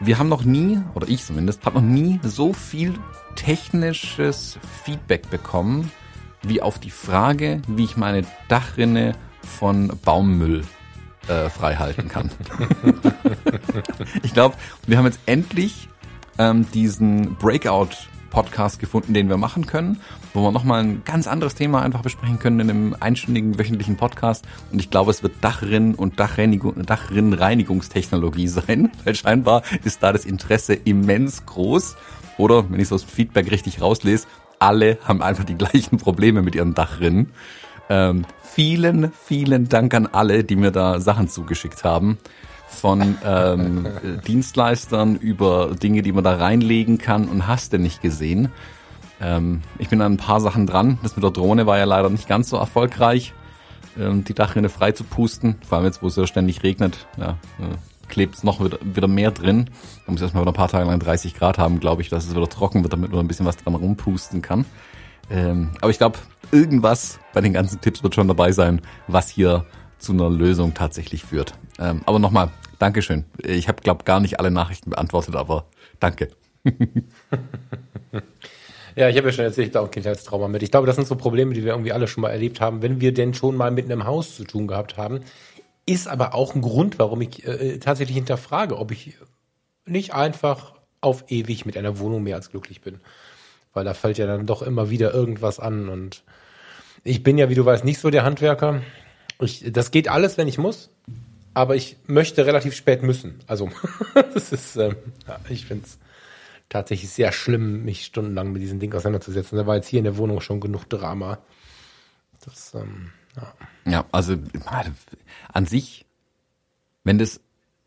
wir haben noch nie, oder ich zumindest, habe noch nie so viel technisches Feedback bekommen, wie auf die Frage, wie ich meine Dachrinne von Baummüll äh, frei halten kann. ich glaube, wir haben jetzt endlich ähm, diesen Breakout-Podcast gefunden, den wir machen können, wo wir nochmal ein ganz anderes Thema einfach besprechen können in einem einstündigen wöchentlichen Podcast. Und ich glaube, es wird Dachrinnen und Dachreinigung, Dachrinnenreinigungstechnologie sein, weil scheinbar ist da das Interesse immens groß. Oder, wenn ich so das Feedback richtig rauslese, alle haben einfach die gleichen Probleme mit ihren Dachrinnen. Ähm, vielen, vielen Dank an alle, die mir da Sachen zugeschickt haben. Von ähm, Dienstleistern über Dinge, die man da reinlegen kann und hast du nicht gesehen. Ähm, ich bin an ein paar Sachen dran. Das mit der Drohne war ja leider nicht ganz so erfolgreich, ähm, die Dachrinne frei zu pusten. Vor allem jetzt, wo es ja ständig regnet, ja, äh, klebt es noch wieder, wieder mehr drin. Da muss erstmal wieder ein paar Tage lang 30 Grad haben, glaube ich, dass es wieder trocken wird, damit man ein bisschen was dran rumpusten kann. Ähm, aber ich glaube, irgendwas bei den ganzen Tipps wird schon dabei sein, was hier zu einer Lösung tatsächlich führt. Ähm, aber nochmal, Dankeschön. Ich habe, glaube gar nicht alle Nachrichten beantwortet, aber danke. ja, ich habe ja schon erzählt, ich da auch Kindheitstrauma mit. Ich glaube, das sind so Probleme, die wir irgendwie alle schon mal erlebt haben, wenn wir denn schon mal mit einem Haus zu tun gehabt haben. Ist aber auch ein Grund, warum ich äh, tatsächlich hinterfrage, ob ich nicht einfach auf ewig mit einer Wohnung mehr als glücklich bin. Weil da fällt ja dann doch immer wieder irgendwas an und ich bin ja, wie du weißt, nicht so der Handwerker. Ich, das geht alles, wenn ich muss, aber ich möchte relativ spät müssen. Also, das ist, ähm, ja, ich finde es tatsächlich sehr schlimm, mich stundenlang mit diesem Ding auseinanderzusetzen. Da war jetzt hier in der Wohnung schon genug Drama. Das, ähm, ja. ja, also an sich, wenn das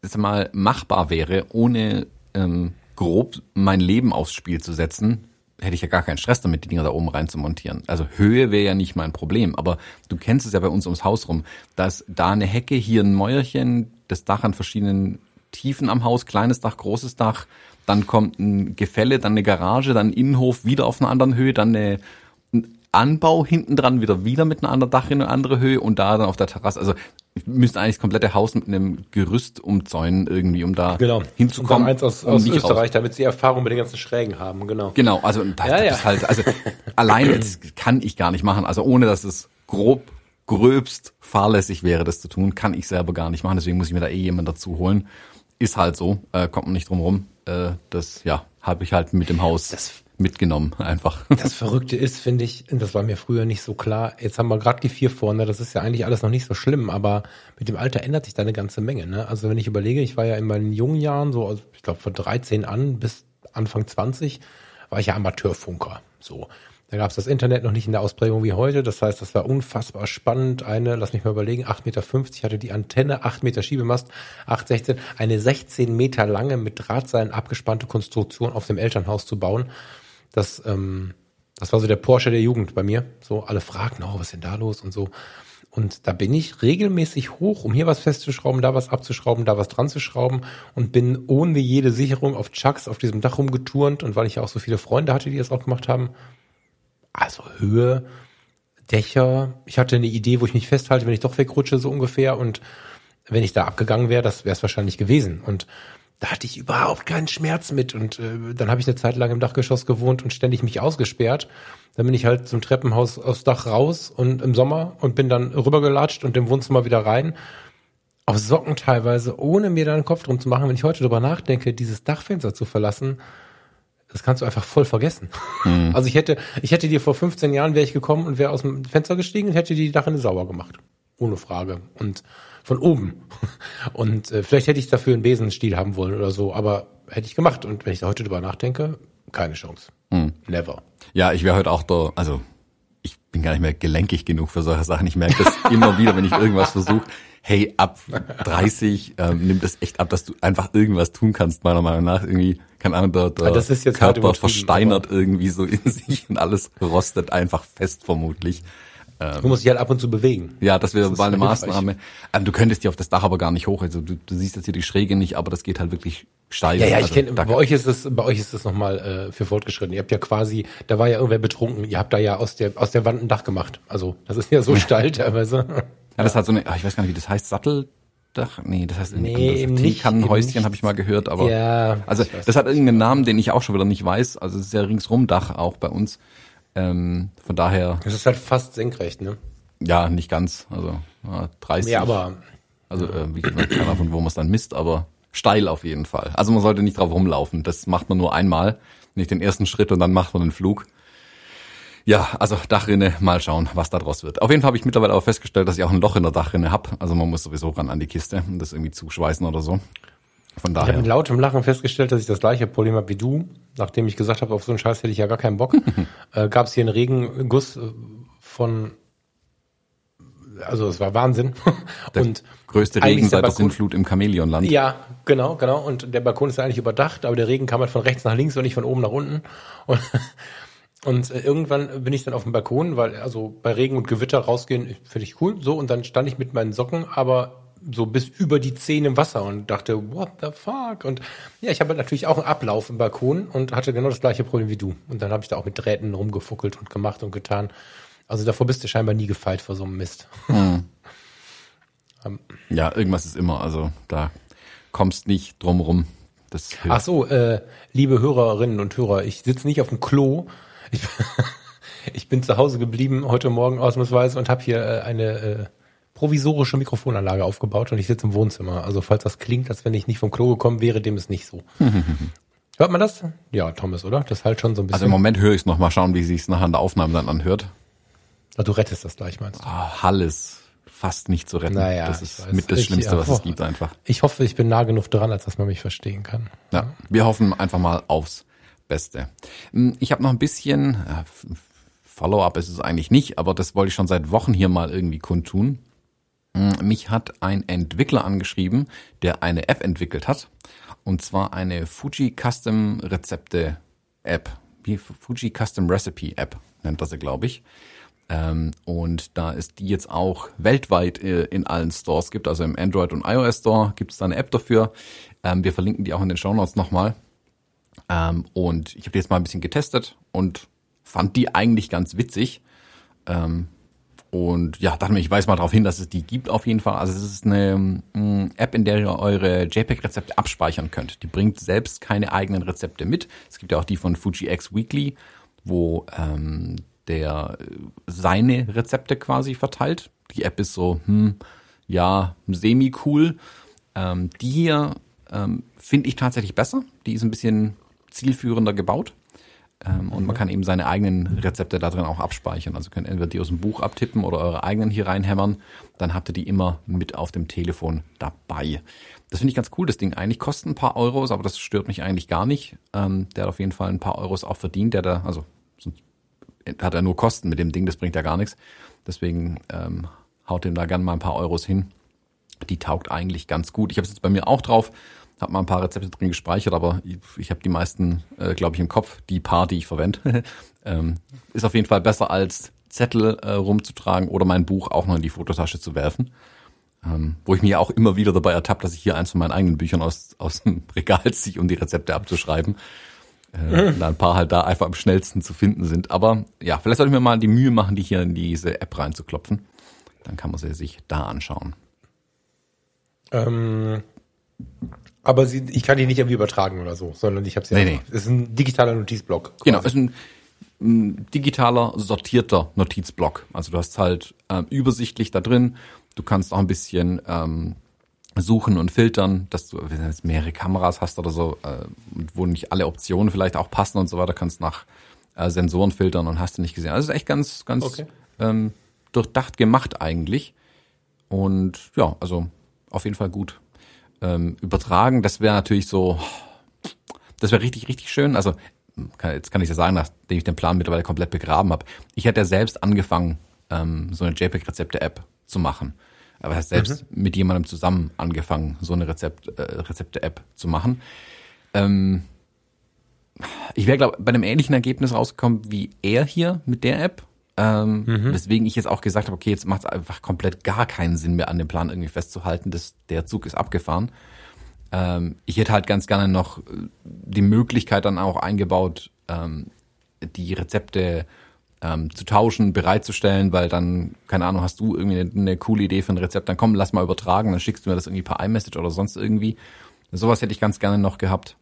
jetzt mal machbar wäre, ohne ähm, grob mein Leben aufs Spiel zu setzen, hätte ich ja gar keinen Stress damit, die Dinger da oben rein zu montieren. Also Höhe wäre ja nicht mein Problem, aber du kennst es ja bei uns ums Haus rum, dass da eine Hecke, hier ein Mäuerchen, das Dach an verschiedenen Tiefen am Haus, kleines Dach, großes Dach, dann kommt ein Gefälle, dann eine Garage, dann ein Innenhof wieder auf einer anderen Höhe, dann eine, ein Anbau hinten dran wieder wieder mit einer anderen Dach in eine andere Höhe und da dann auf der Terrasse. Also müsste eigentlich das komplette Haus mit einem Gerüst umzäunen irgendwie, um da genau. hinzukommen. eins aus, aus Österreich, raus. damit sie Erfahrung mit den ganzen Schrägen haben, genau. Genau, also das, ja, ja. ist halt, also alleine das kann ich gar nicht machen. Also ohne dass es grob, gröbst fahrlässig wäre, das zu tun, kann ich selber gar nicht machen. Deswegen muss ich mir da eh jemand dazu holen. Ist halt so, äh, kommt man nicht drum rum. Äh, das ja, habe ich halt mit dem Haus. Das mitgenommen einfach. Das Verrückte ist, finde ich, das war mir früher nicht so klar. Jetzt haben wir gerade die vier vorne, das ist ja eigentlich alles noch nicht so schlimm, aber mit dem Alter ändert sich da eine ganze Menge. Ne? Also wenn ich überlege, ich war ja in meinen jungen Jahren, so ich glaube von 13 an bis Anfang 20, war ich ja Amateurfunker. So. Da gab es das Internet noch nicht in der Ausprägung wie heute. Das heißt, das war unfassbar spannend. Eine, lass mich mal überlegen, 8,50 Meter hatte die Antenne, 8 Meter Schiebemast, 8,16, eine 16 Meter lange mit Drahtseilen abgespannte Konstruktion auf dem Elternhaus zu bauen. Das, ähm, das war so der Porsche der Jugend bei mir. So alle fragten, oh, was ist denn da los und so. Und da bin ich regelmäßig hoch, um hier was festzuschrauben, da was abzuschrauben, da was dran zu schrauben und bin ohne jede Sicherung auf Chucks auf diesem Dach rumgeturnt und weil ich ja auch so viele Freunde hatte, die das auch gemacht haben. Also Höhe, Dächer. Ich hatte eine Idee, wo ich mich festhalte, wenn ich doch wegrutsche, so ungefähr. Und wenn ich da abgegangen wäre, das wäre es wahrscheinlich gewesen. Und da hatte ich überhaupt keinen Schmerz mit. Und äh, dann habe ich eine Zeit lang im Dachgeschoss gewohnt und ständig mich ausgesperrt. Dann bin ich halt zum Treppenhaus aufs Dach raus und im Sommer und bin dann rübergelatscht und im Wohnzimmer wieder rein. Auf Socken teilweise, ohne mir da einen Kopf drum zu machen. Wenn ich heute darüber nachdenke, dieses Dachfenster zu verlassen, das kannst du einfach voll vergessen. Mhm. Also ich hätte, ich hätte dir vor 15 Jahren wäre ich gekommen und wäre aus dem Fenster gestiegen und hätte die Dachrinne sauber gemacht. Ohne Frage. Und von oben. Und äh, vielleicht hätte ich dafür einen Besenstiel haben wollen oder so, aber hätte ich gemacht. Und wenn ich da heute drüber nachdenke, keine Chance. Hm. Never. Ja, ich wäre heute auch da, also ich bin gar nicht mehr gelenkig genug für solche Sachen. Ich merke das immer wieder, wenn ich irgendwas versuche. Hey, ab 30 ähm, nimmt es echt ab, dass du einfach irgendwas tun kannst, meiner Meinung nach. Irgendwie keine Ahnung, der, der Ah, das ist jetzt Körper versteinert irgendwie so in sich und alles rostet einfach fest vermutlich. Du musst dich halt ab und zu bewegen. Ja, das wäre mal eine. Maßnahme. Ähm, du könntest dir auf das Dach aber gar nicht hoch. Also du, du siehst jetzt hier die Schräge nicht, aber das geht halt wirklich steil. Ja, ja, ich also, kenne, bei euch ist es, bei euch ist es nochmal äh, für fortgeschritten. Ihr habt ja quasi, da war ja irgendwer betrunken, ihr habt da ja aus der, aus der Wand ein Dach gemacht. Also, das ist ja so steil teilweise. Ja, das hat so eine, ach, ich weiß gar nicht, wie das heißt, Satteldach? Nee, das heißt Nee, eben nicht, Teekannenhäuschen eben habe ich mal gehört, aber Ja, also das hat irgendeinen Namen, den ich auch schon wieder nicht weiß. Also es ist ja ringsrum Dach auch bei uns. Ähm, von daher, Es ist halt fast senkrecht, ne? ja, nicht ganz. Also ja, 30. Ja, aber Also äh, wie gesagt, keine Ahnung, von wo man es dann misst, aber steil auf jeden Fall. Also man sollte nicht drauf rumlaufen. Das macht man nur einmal, nicht den ersten Schritt und dann macht man den Flug. Ja, also Dachrinne, mal schauen, was da draus wird. Auf jeden Fall habe ich mittlerweile aber festgestellt, dass ich auch ein Loch in der Dachrinne habe. Also man muss sowieso ran an die Kiste und das irgendwie zuschweißen oder so. Von ich habe daher. mit lautem Lachen festgestellt, dass ich das gleiche Problem habe wie du. Nachdem ich gesagt habe, auf so einen Scheiß hätte ich ja gar keinen Bock, äh, gab es hier einen Regenguss äh, von, also es war Wahnsinn. Und Größte Regen der seit der Sintflut im Chamäleonland. Ja, genau, genau. Und der Balkon ist eigentlich überdacht, aber der Regen kam halt von rechts nach links und nicht von oben nach unten. Und, und äh, irgendwann bin ich dann auf dem Balkon, weil also bei Regen und Gewitter rausgehen finde ich cool. So und dann stand ich mit meinen Socken, aber so bis über die Zehen im Wasser und dachte, what the fuck? Und ja, ich habe natürlich auch einen Ablauf im Balkon und hatte genau das gleiche Problem wie du. Und dann habe ich da auch mit Drähten rumgefuckelt und gemacht und getan. Also davor bist du scheinbar nie gefeit vor so einem Mist. Ja, irgendwas ist immer. Also da kommst nicht drum rum. Das hilft. Ach so, äh, liebe Hörerinnen und Hörer, ich sitze nicht auf dem Klo. Ich, ich bin zu Hause geblieben heute Morgen ausnahmsweise und habe hier äh, eine äh, provisorische Mikrofonanlage aufgebaut und ich sitze im Wohnzimmer. Also falls das klingt, als wenn ich nicht vom Klo gekommen wäre, dem ist nicht so. Hört man das? Ja, Thomas, oder? Das halt schon so ein Also bisschen. im Moment höre ich es noch mal schauen, wie sich's nachher an der Aufnahme dann anhört. Ah, du rettest das gleich, meinst du? Ah, Hall ist fast nicht zu retten. Naja, das ich ist weiß. mit das Ich- Schlimmste, ja, was es boah. gibt einfach. Ich hoffe, ich bin nah genug dran, als dass man mich verstehen kann. Ja, wir hoffen einfach mal aufs Beste. Hm, Ich habe noch ein bisschen, äh, Follow-up ist es eigentlich nicht, aber das wollte ich schon seit Wochen hier mal irgendwie kundtun. Hm, Mich hat ein Entwickler angeschrieben, der eine App entwickelt hat. Und zwar eine Fuji Custom Rezepte App. Wie Fuji Custom Recipe App nennt das sie, glaube ich. Ähm, und da es die jetzt auch weltweit äh, in allen Stores gibt, also im Android und iOS Store, gibt es da eine App dafür. Ähm, wir verlinken die auch in den Show Notes nochmal. Ähm, und ich habe die jetzt mal ein bisschen getestet und fand die eigentlich ganz witzig. Und ja, dachte mir, ich weise mal darauf hin, dass es die gibt auf jeden Fall. Also es ist eine mm, App, in der ihr eure JPEG-Rezepte abspeichern könnt. Die bringt selbst keine eigenen Rezepte mit. Es gibt ja auch die von Fuji X Weekly, wo ähm, der äh, seine Rezepte quasi verteilt. Die App ist so, hm, ja, semi-cool. Ähm, die hier ähm, finde ich tatsächlich besser. Die ist ein bisschen zielführender gebaut. Ähm, und man kann eben seine eigenen Rezepte da drin auch abspeichern. Also könnt entweder die aus dem Buch abtippen oder eure eigenen hier reinhämmern. Dann habt ihr die immer mit auf dem Telefon dabei. Das finde ich ganz cool. Das Ding eigentlich kostet ein paar Euros, aber das stört mich eigentlich gar nicht. Ähm, der hat auf jeden Fall ein paar Euros auch verdient. Der da, also sonst hat er nur Kosten mit dem Ding, das bringt ja gar nichts. Deswegen ähm, haut dem da gern mal ein paar Euros hin. Die taugt eigentlich ganz gut. Ich habe es jetzt bei mir auch drauf, habe mal ein paar Rezepte drin gespeichert, aber ich, ich habe die meisten, äh, glaube ich, im Kopf, die paar, die ich verwende. ähm, ist auf jeden Fall besser als Zettel äh, rumzutragen oder mein Buch auch noch in die Fototasche zu werfen. Ähm, wo ich mich auch immer wieder dabei ertappt, dass ich hier eins von meinen eigenen Büchern aus, aus dem Regal ziehe, um die Rezepte abzuschreiben. Äh, da ein paar halt da einfach am schnellsten zu finden sind. Aber ja, vielleicht sollte ich mir mal die Mühe machen, die hier in diese App reinzuklopfen. Dann kann man sie sich da anschauen. Ähm, aber sie, ich kann die nicht irgendwie übertragen oder so, sondern ich habe sie Nee, einfach. Es ist ein digitaler Notizblock. Genau, quasi. ist ein, ein digitaler, sortierter Notizblock. Also du hast halt ähm, übersichtlich da drin. Du kannst auch ein bisschen ähm, suchen und filtern, dass du, wenn du jetzt mehrere Kameras hast oder so, äh, wo nicht alle Optionen vielleicht auch passen und so weiter, kannst nach äh, Sensoren filtern und hast du nicht gesehen. Also es ist echt ganz, ganz Okay. ähm, durchdacht gemacht eigentlich. Und ja, also auf jeden Fall gut ähm, übertragen. Das wäre natürlich so, das wäre richtig, richtig schön. Also kann, jetzt kann ich ja sagen, nachdem ich den Plan mittlerweile komplett begraben habe. Ich hätte ja selbst angefangen, ähm, so eine JPEG-Rezepte-App zu machen. Aber heißt selbst mit jemandem zusammen angefangen, so eine Rezept, äh, Rezepte-App zu machen. Ähm, Ich wäre, glaube bei einem ähnlichen Ergebnis rausgekommen wie er hier mit der App. Ähm, Mhm. Weswegen ich jetzt auch gesagt habe, okay, jetzt macht es einfach komplett gar keinen Sinn mehr an dem Plan irgendwie festzuhalten, dass der Zug ist abgefahren. Ähm, ich hätte halt ganz gerne noch äh, die Möglichkeit dann auch eingebaut, ähm, die Rezepte ähm, zu tauschen, bereitzustellen, weil dann, keine Ahnung, hast du irgendwie eine, eine coole Idee für ein Rezept, dann komm, lass mal übertragen, dann schickst du mir das irgendwie per iMessage oder sonst irgendwie. Sowas hätte ich ganz gerne noch gehabt.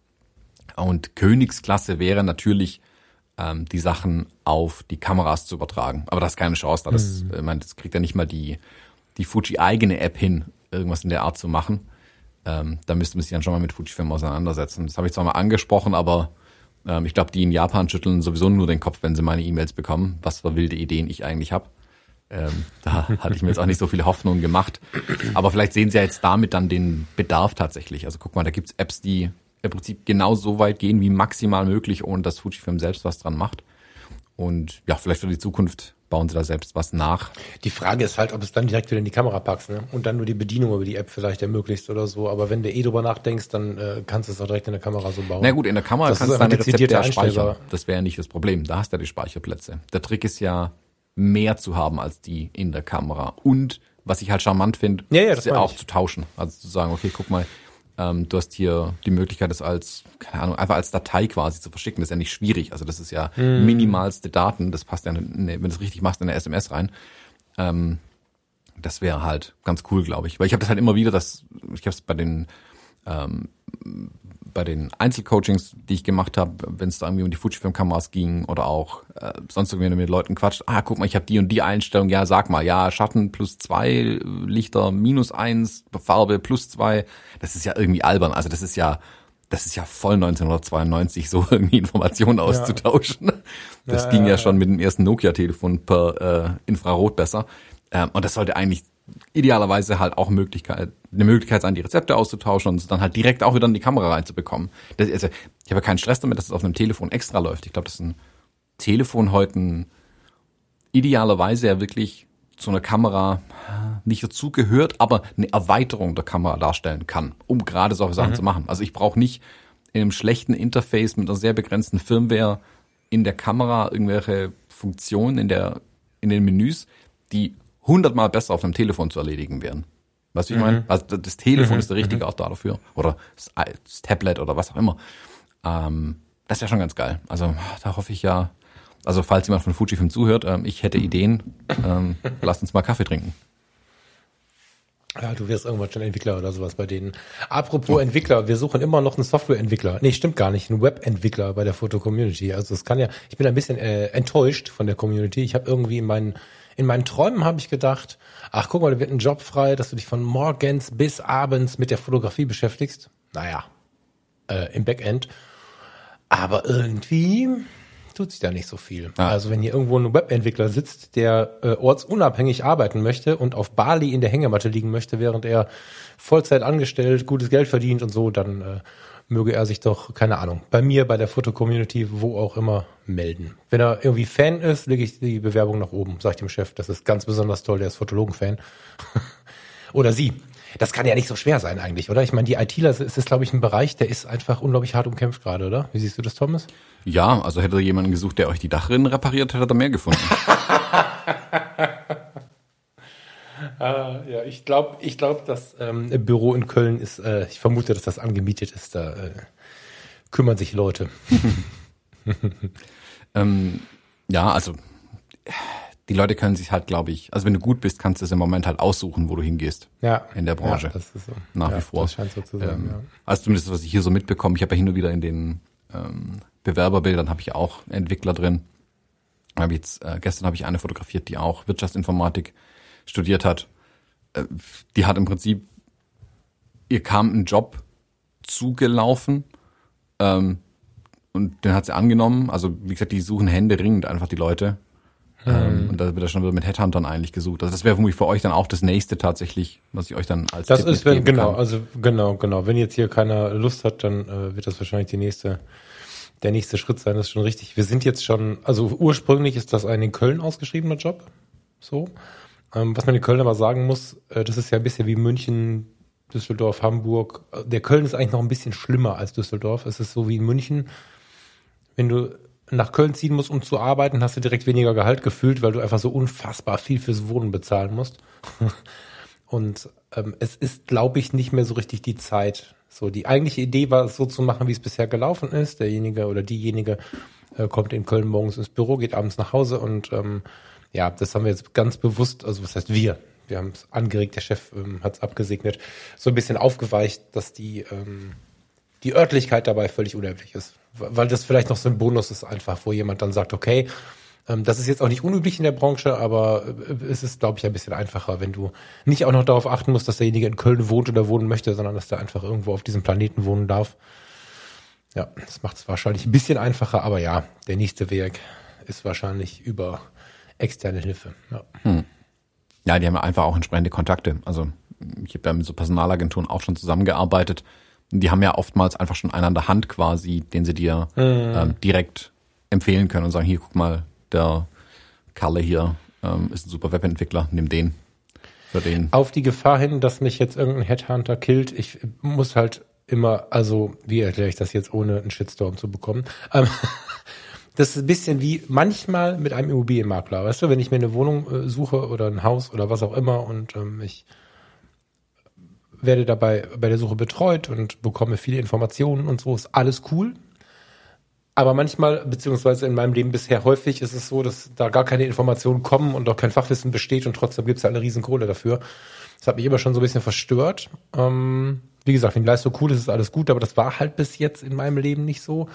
Und Königsklasse wäre natürlich, ähm, die Sachen auf die Kameras zu übertragen. Aber das ist keine Chance, da das, ich meine, das kriegt ja nicht mal die, die Fuji eigene App hin, irgendwas in der Art zu machen. Ähm, da müsste man sich dann schon mal mit Fujifilm auseinandersetzen. Das habe ich zwar mal angesprochen, aber ähm, ich glaube, die in Japan schütteln sowieso nur den Kopf, wenn sie meine E-Mails bekommen, was für wilde Ideen ich eigentlich habe. Ähm, da hatte ich mir jetzt auch nicht so viele Hoffnungen gemacht. Aber vielleicht sehen sie ja jetzt damit dann den Bedarf tatsächlich. Also guck mal, da gibt's Apps, die im Prinzip genau so weit gehen wie maximal möglich, ohne dass Fujifilm selbst was dran macht. Und ja, vielleicht für die Zukunft bauen sie da selbst was nach. Die Frage ist halt, ob es dann direkt wieder in die Kamera packst, ne? Und dann nur die Bedienung über die App vielleicht ermöglicht oder so. Aber wenn du eh drüber nachdenkst, dann äh, kannst du es auch direkt in der Kamera so bauen. Na gut, in der Kamera Das kannst ist du deine Rezepte ja speichern. Das wäre ja nicht das Problem. Da hast du ja die Speicherplätze. Der Trick ist ja, mehr zu haben als die in der Kamera. Und was ich halt charmant finde, Ja, ja, ist ja auch ich. zu tauschen. Also zu sagen, okay, guck mal, ähm, du hast hier die Möglichkeit, das als, keine Ahnung, einfach als Datei quasi zu verschicken. Das ist ja nicht schwierig. Also das ist ja Hm. minimalste Daten. Das passt ja, in eine, wenn du es richtig machst, in eine SMS rein. Ähm, das wäre halt ganz cool, glaube ich. Weil ich habe das halt immer wieder, dass ich habe es bei den ähm, bei den Einzelcoachings, die ich gemacht habe, wenn es da irgendwie um die Fujifilm-Kameras ging oder auch äh, sonst irgendwie mit Leuten quatscht, ah, guck mal, ich habe die und die Einstellung, ja, sag mal, ja, Schatten plus zwei, Lichter minus eins, Farbe plus zwei, das ist ja irgendwie albern. Also das ist ja, das ist ja voll 1992, so irgendwie Informationen auszutauschen. Das Ja, ging ja, ja, schon mit dem ersten Nokia-Telefon per äh, Infrarot besser. Ähm, und das sollte eigentlich idealerweise halt auch Möglichkeit, eine Möglichkeit sein, die Rezepte auszutauschen und es dann halt direkt auch wieder in die Kamera reinzubekommen. Das, also, ich habe ja keinen Stress damit, dass es auf einem Telefon extra läuft. Ich glaube, dass ein Telefon heute ein, idealerweise ja wirklich zu einer Kamera nicht dazu gehört, aber eine Erweiterung der Kamera darstellen kann, um gerade solche Sachen zu machen. Also ich brauche nicht in einem schlechten Interface mit einer sehr begrenzten Firmware in der Kamera irgendwelche Funktionen in der in den Menüs, die hundertmal besser auf einem Telefon zu erledigen wären. Weißt du, ich meine? Also das Telefon ist der richtige Ort dafür. Oder das, das Tablet oder was auch immer. Ähm, das wäre schon ganz geil. Also da hoffe ich ja, also falls jemand von Fujifilm zuhört, ähm, ich hätte Ideen, ähm, lasst uns mal Kaffee trinken. Ja, du wirst irgendwann schon Entwickler oder sowas bei denen. Apropos Entwickler, wir suchen immer noch einen Softwareentwickler. Nee, stimmt gar nicht, einen Webentwickler bei der Foto-Community. Also es kann ja, ich bin ein bisschen äh, enttäuscht von der Community. Ich habe irgendwie in meinen, in meinen Träumen habe ich gedacht, ach guck mal, da wird ein Job frei, dass du dich von morgens bis abends mit der Fotografie beschäftigst. Naja, äh, im Backend. Aber irgendwie tut sich da nicht so viel. Ah. Also wenn hier irgendwo ein Webentwickler sitzt, der äh, ortsunabhängig arbeiten möchte und auf Bali in der Hängematte liegen möchte, während er Vollzeit angestellt, gutes Geld verdient und so, dann äh, möge er sich doch, keine Ahnung, bei mir, bei der Foto-Community, wo auch immer, melden. Wenn er irgendwie Fan ist, lege ich die Bewerbung nach oben, sag ich dem Chef, das ist ganz besonders toll, der ist Fotologen-Fan. Oder sie. Das kann ja nicht so schwer sein eigentlich, oder? Ich meine, die ITler, es ist, glaube ich, ein Bereich, der ist einfach unglaublich hart umkämpft gerade, oder? Wie siehst du das, Thomas? Ja, also hätte jemanden gesucht, der euch die Dachrinnen repariert, hätte er mehr gefunden. Ah, ja, ich glaube, ich glaube, das ähm, Büro in Köln ist, äh, ich vermute, dass das angemietet ist. Da äh, kümmern sich Leute. ähm, ja, also die Leute können sich halt, glaube ich, also wenn du gut bist, kannst du es im Moment halt aussuchen, wo du hingehst. Ja. In der Branche. Ja, das ist so. Nach ja, wie vor. Das scheint so zu sein, Ähm, ja. Also zumindest, was ich hier so mitbekomme. Ich habe ja hin und wieder in den ähm, Bewerberbildern habe ich auch Entwickler drin. Hab jetzt, äh, gestern habe ich eine fotografiert, die auch Wirtschaftsinformatik studiert hat. Äh, die hat im Prinzip, ihr kam ein Job zugelaufen ähm, und den hat sie angenommen. Also wie gesagt, die suchen händeringend einfach die Leute. Ähm, und da wird ja schon wieder mit Headhuntern eigentlich gesucht. Also das wäre vermutlich für euch dann auch das nächste tatsächlich, was ich euch dann als Das Tipp ist, wenn, genau, kann. also genau, genau. Wenn jetzt hier keiner Lust hat, dann äh, wird das wahrscheinlich die nächste, der nächste Schritt sein. Das ist schon richtig. Wir sind jetzt schon, also ursprünglich ist das ein in Köln ausgeschriebener Job. So. Ähm, was man in Köln aber sagen muss, äh, das ist ja ein bisschen wie München, Düsseldorf, Hamburg. Der Köln ist eigentlich noch ein bisschen schlimmer als Düsseldorf. Es ist so wie in München. wenn du nach Köln ziehen musst, um zu arbeiten, hast du direkt weniger Gehalt gefühlt, weil du einfach so unfassbar viel fürs Wohnen bezahlen musst. Und ähm, es ist, glaube ich, nicht mehr so richtig die Zeit. So, die eigentliche Idee war es so zu machen, wie es bisher gelaufen ist. Derjenige oder diejenige äh, kommt in Köln morgens ins Büro, geht abends nach Hause und ähm, ja, das haben wir jetzt ganz bewusst, also was heißt wir? Wir haben es angeregt, der Chef ähm, hat es abgesegnet, so ein bisschen aufgeweicht, dass die, ähm, die Örtlichkeit dabei völlig unerheblich ist. Weil das vielleicht noch so ein Bonus ist einfach, wo jemand dann sagt, okay, ähm, das ist jetzt auch nicht unüblich in der Branche, aber äh, es ist, glaube ich, ein bisschen einfacher, wenn du nicht auch noch darauf achten musst, dass derjenige in Köln wohnt oder wohnen möchte, sondern dass der einfach irgendwo auf diesem Planeten wohnen darf. Ja, das macht es wahrscheinlich ein bisschen einfacher, aber ja, der nächste Weg ist wahrscheinlich über externe Hilfe. Ja. Hm. ja, die haben einfach auch entsprechende Kontakte. Also ich habe ja mit so Personalagenturen auch schon zusammengearbeitet. Die haben ja oftmals einfach schon einen an der Hand quasi, den sie dir mhm. ähm, direkt empfehlen können und sagen, hier, guck mal, der Kalle hier ähm, ist ein super Webentwickler, nimm den. Für den. Auf die Gefahr hin, dass mich jetzt irgendein Headhunter killt, ich muss halt immer, also wie erkläre ich das jetzt, ohne einen Shitstorm zu bekommen? Ähm, das ist ein bisschen wie manchmal mit einem Immobilienmakler, weißt du, wenn ich mir eine Wohnung äh, suche oder ein Haus oder was auch immer und ähm, ich werde dabei bei der Suche betreut und bekomme viele Informationen und so, ist alles cool. Aber manchmal, beziehungsweise in meinem Leben bisher häufig, ist es so, dass da gar keine Informationen kommen und auch kein Fachwissen besteht und trotzdem gibt es halt eine riesen Kohle dafür. Das hat mich immer schon so ein bisschen verstört. Ähm, wie gesagt, wenn die Leistung cool ist, ist alles gut, aber das war halt bis jetzt in meinem Leben nicht so.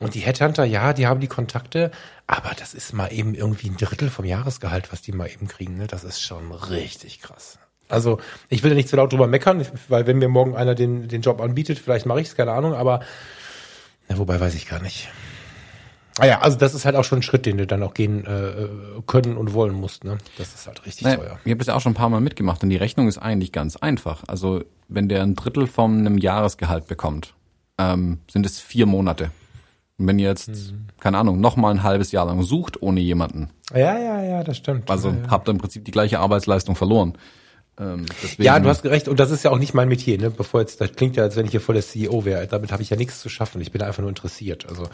Und die Headhunter, ja, die haben die Kontakte, aber das ist mal eben irgendwie ein Drittel vom Jahresgehalt, was die mal eben kriegen. Ne? Das ist schon richtig krass. Also ich will ja nicht zu laut drüber meckern, weil wenn mir morgen einer den, den Job anbietet, vielleicht mache ich es, keine Ahnung, aber ja, wobei weiß ich gar nicht. Ah ja, also das ist halt auch schon ein Schritt, den du dann auch gehen äh, können und wollen musst. Ne? Das ist halt richtig naja, teuer. Ich habe das ja auch schon ein paar Mal mitgemacht und die Rechnung ist eigentlich ganz einfach. Also wenn der ein Drittel von einem Jahresgehalt bekommt, ähm, sind es vier Monate. Und wenn ihr jetzt, mhm. keine Ahnung, noch mal ein halbes Jahr lang sucht ohne jemanden. Ja, ja, ja, das stimmt. Also ja, ja. habt ihr im Prinzip die gleiche Arbeitsleistung verloren. Ähm, ja, du hast recht. Und das ist ja auch nicht mein Metier, ne? Bevor jetzt, das klingt ja, als wenn ich hier voll der CEO wäre. Damit habe ich ja nichts zu schaffen. Ich bin einfach nur interessiert. Also,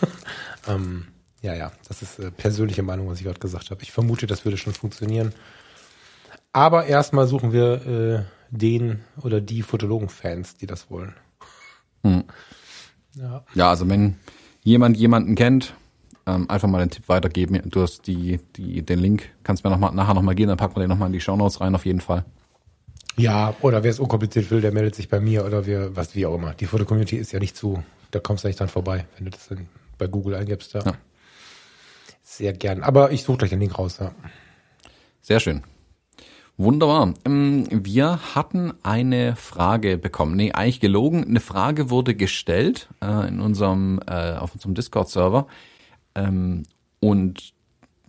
ähm, ja, ja, das ist äh, persönliche Meinung, was ich gerade gesagt habe. Ich vermute, das würde schon funktionieren. Aber erstmal suchen wir äh, den oder die Fotologen-Fans, die das wollen. Hm. Ja. ja, also wenn jemand jemanden kennt, ähm, einfach mal den Tipp weitergeben. Du hast die, die, den Link, kannst mir noch mal, nachher nochmal gehen, dann packen wir den nochmal in die Shownotes rein, auf jeden Fall. Ja, oder wer es unkompliziert will, der meldet sich bei mir oder wir, was wie auch immer. Die Foto-Community ist ja nicht zu, da kommst du nicht dran vorbei, wenn du das in, bei Google eingibst. Ja. ja. Sehr gern. Aber ich suche gleich den Link raus, ja. Sehr schön. Wunderbar. Ähm, wir hatten eine Frage bekommen. Nee, eigentlich gelogen. Eine Frage wurde gestellt äh, in unserem, äh, auf unserem Discord-Server. Ähm, und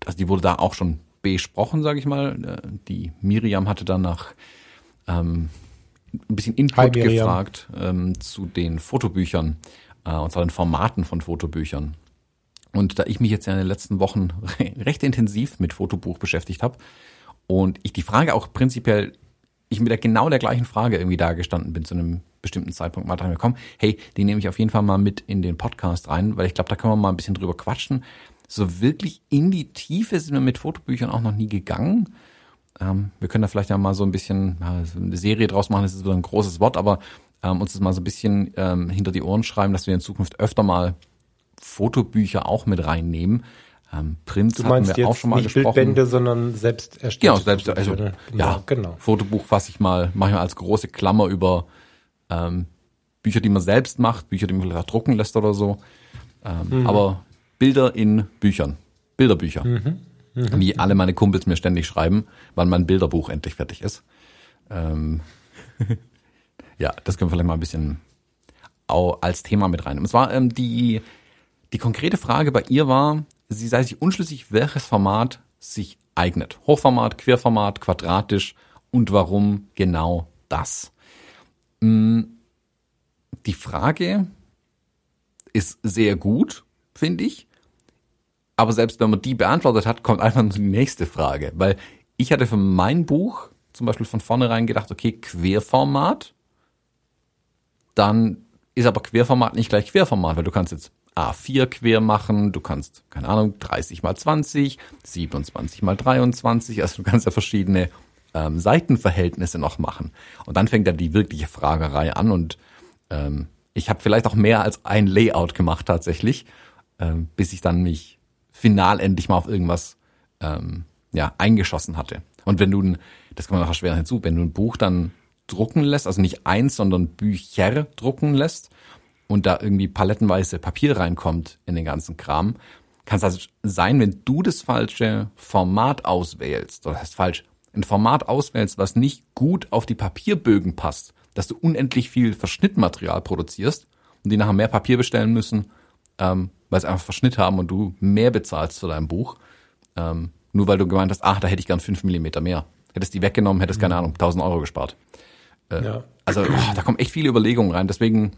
also die wurde da auch schon besprochen, sage ich mal. Äh, die Miriam hatte dann nach ähm, ein bisschen Input Hi, gefragt ähm, zu den Fotobüchern äh, und zwar den Formaten von Fotobüchern. Und da ich mich jetzt ja in den letzten Wochen recht intensiv mit Fotobuch beschäftigt habe und ich die Frage auch prinzipiell, ich mit der genau der gleichen Frage irgendwie da gestanden bin zu einem bestimmten Zeitpunkt mal dran gekommen, hey, die nehme ich auf jeden Fall mal mit in den Podcast rein, weil ich glaube, da können wir mal ein bisschen drüber quatschen. So wirklich in die Tiefe sind wir mit Fotobüchern auch noch nie gegangen. Ähm, wir können da vielleicht ja mal so ein bisschen ja, eine Serie draus machen, das ist so ein großes Wort, aber ähm, uns das mal so ein bisschen ähm, hinter die Ohren schreiben, dass wir in Zukunft öfter mal Fotobücher auch mit reinnehmen. Ähm, Prints du meinst hatten wir auch schon mal nicht gesprochen. Bildbände, sondern selbst erstellt. Genau, selbst also, genau, ja, genau. Fotobuch fasse ich mal manchmal als große Klammer über ähm, Bücher, die man selbst macht, Bücher, die man vielleicht auch drucken lässt oder so. Ähm, mhm. Aber Bilder in Büchern. Bilderbücher. Mhm. Mhm. Wie alle meine Kumpels mir ständig schreiben, wann mein Bilderbuch endlich fertig ist. Ähm, ja, das können wir vielleicht mal ein bisschen als Thema mit rein. Und zwar ähm, die, die konkrete Frage bei ihr war, sie sei sich unschlüssig, welches Format sich eignet. Hochformat, Querformat, quadratisch und warum genau das. Mm, die Frage ist sehr gut, finde ich. Aber selbst wenn man die beantwortet hat, kommt einfach die nächste Frage. Weil ich hatte für mein Buch zum Beispiel von vornherein gedacht, okay, Querformat. Dann ist aber Querformat nicht gleich Querformat, weil du kannst jetzt A4 quer machen, du kannst, keine Ahnung, 30 mal 20, 27 mal 23, also du kannst ja verschiedene ähm, Seitenverhältnisse noch machen. Und dann fängt dann die wirkliche Fragerei an und ähm, ich habe vielleicht auch mehr als ein Layout gemacht tatsächlich, ähm, bis ich dann mich final endlich mal auf irgendwas ähm, ja, eingeschossen hatte. Und wenn du, ein, das kann man auch schwer hinzu, wenn du ein Buch dann drucken lässt, also nicht eins, sondern Bücher drucken lässt und da irgendwie palettenweise Papier reinkommt in den ganzen Kram, kann es also sein, wenn du das falsche Format auswählst, oder das heißt falsch, ein Format auswählst, was nicht gut auf die Papierbögen passt, dass du unendlich viel Verschnittmaterial produzierst und die nachher mehr Papier bestellen müssen, ähm, weil sie einfach Verschnitt haben und du mehr bezahlst für dein Buch, ähm, nur weil du gemeint hast, ach, da hätte ich gern fünf Millimeter mehr. Hättest die weggenommen, hättest, keine Ahnung, 1000 Euro gespart. Äh, ja. Also oh, da kommen echt viele Überlegungen rein. Deswegen,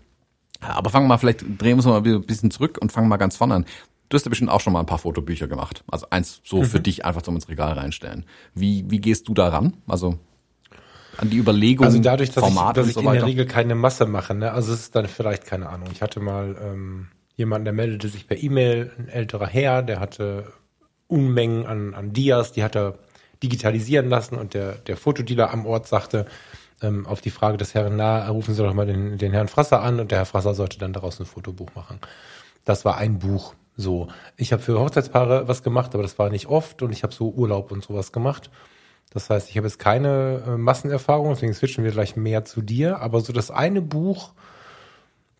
aber fangen wir mal, vielleicht drehen wir uns mal ein bisschen zurück und fangen mal ganz vorne an. Du hast ja bestimmt auch schon mal ein paar Fotobücher gemacht. Also eins so mhm. für dich einfach zum ins Regal reinstellen. Wie, wie gehst du da ran? Also an die Überlegung, Also dadurch, dass Format ich, dass ich so in der Regel keine Masse mache, ne? Also es ist dann vielleicht keine Ahnung. Ich hatte mal ähm, jemanden, der meldete sich per E-Mail, ein älterer Herr, der hatte Unmengen an, an Dias, die hat er digitalisieren lassen und der, der Fotodealer am Ort sagte, ähm, auf die Frage des Herrn, na, rufen Sie doch mal den, den Herrn Frasser an und der Herr Frasser sollte dann daraus ein Fotobuch machen. Das war ein Buch. So, ich habe für Hochzeitspaare was gemacht, aber das war nicht oft und ich habe so Urlaub und sowas gemacht. Das heißt, ich habe jetzt keine äh, Massenerfahrung, deswegen switchen wir gleich mehr zu dir. Aber so das eine Buch,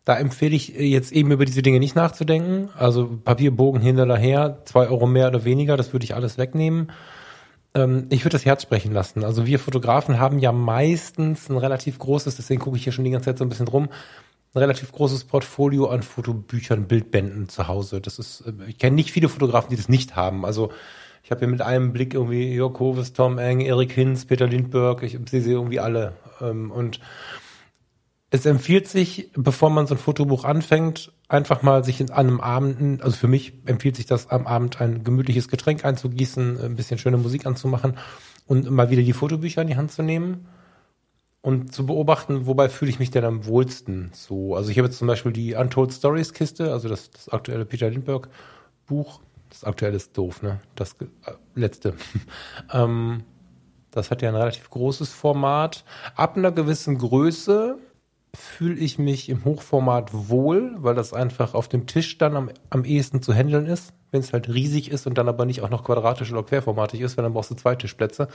da empfehle ich äh, jetzt eben über diese Dinge nicht nachzudenken. Also Papierbogen hinterher, her, zwei Euro mehr oder weniger, das würde ich alles wegnehmen. Ähm, ich würde das Herz sprechen lassen. Also wir Fotografen haben ja meistens ein relativ großes, deswegen gucke ich hier schon die ganze Zeit so ein bisschen drum, ein relativ großes Portfolio an Fotobüchern, Bildbänden zu Hause. Das ist, äh, ich kenne nicht viele Fotografen, die das nicht haben. Also ich habe hier mit einem Blick irgendwie Jörg Hoves, Tom Eng, Erik Hinz, Peter Lindbergh, ich sehe sie irgendwie alle. Ähm, und es empfiehlt sich, bevor man so ein Fotobuch anfängt, einfach mal sich in einem Abend, also für mich empfiehlt sich das am Abend ein gemütliches Getränk einzugießen, ein bisschen schöne Musik anzumachen und mal wieder die Fotobücher in die Hand zu nehmen und zu beobachten, wobei fühle ich mich denn am wohlsten so. Also ich habe jetzt zum Beispiel die Untold Stories Kiste, also das, das aktuelle Peter Lindbergh Buch. Das aktuelle ist doof, ne? Das äh, letzte. ähm, das hat ja ein relativ großes Format. Ab einer gewissen Größe fühle ich mich im Hochformat wohl, weil das einfach auf dem Tisch dann am, am ehesten zu handeln ist. Wenn es halt riesig ist und dann aber nicht auch noch quadratisch oder querformatig ist, weil dann brauchst du zwei Tischplätze.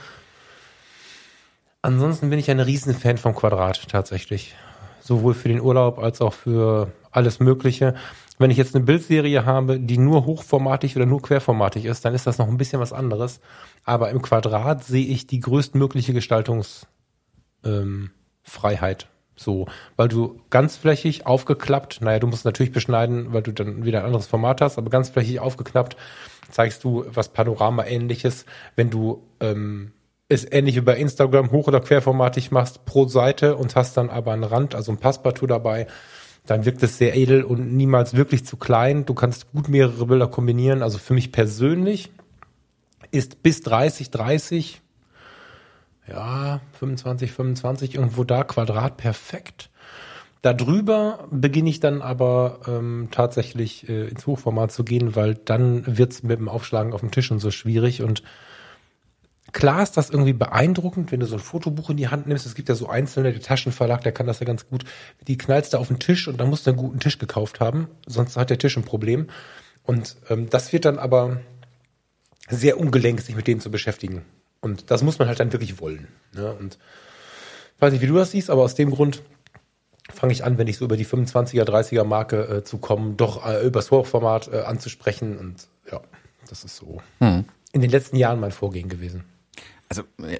Ansonsten bin ich ein Riesenfan vom Quadrat tatsächlich. Sowohl für den Urlaub als auch für alles Mögliche. Wenn ich jetzt eine Bildserie habe, die nur hochformatig oder nur querformatig ist, dann ist das noch ein bisschen was anderes. Aber im Quadrat sehe ich die größtmögliche Gestaltungsfreiheit. Ähm, so, weil du ganzflächig aufgeklappt, naja, du musst natürlich beschneiden, weil du dann wieder ein anderes Format hast, aber ganzflächig aufgeklappt zeigst du was Panorama-ähnliches, wenn du ähm, es ähnlich wie bei Instagram hoch- oder querformatig machst pro Seite und hast dann aber einen Rand, also ein Passpartout dabei, dann wirkt es sehr edel und niemals wirklich zu klein. Du kannst gut mehrere Bilder kombinieren. Also für mich persönlich ist bis 30, 30 ja, 25, 25, irgendwo da, Quadrat perfekt. Darüber beginne ich dann aber ähm, tatsächlich äh, ins Hochformat zu gehen, weil dann wird's mit dem Aufschlagen auf dem Tisch und so schwierig. Und klar ist das irgendwie beeindruckend, wenn du so ein Fotobuch in die Hand nimmst. Es gibt ja so einzelne, der Taschenverlag, der kann das ja ganz gut. Die knallst du auf den Tisch und dann musst du einen guten Tisch gekauft haben, sonst hat der Tisch ein Problem. Und ähm, das wird dann aber sehr ungelenk, sich mit dem zu beschäftigen. Und das muss man halt dann wirklich wollen. Ne? Und ich weiß nicht, wie du das siehst, aber aus dem Grund fange ich an, wenn ich so über die 25er, 30er Marke äh, zu kommen, doch äh, über das Hochformat äh, anzusprechen. Und ja, das ist so hm. in den letzten Jahren mein Vorgehen gewesen. Also äh,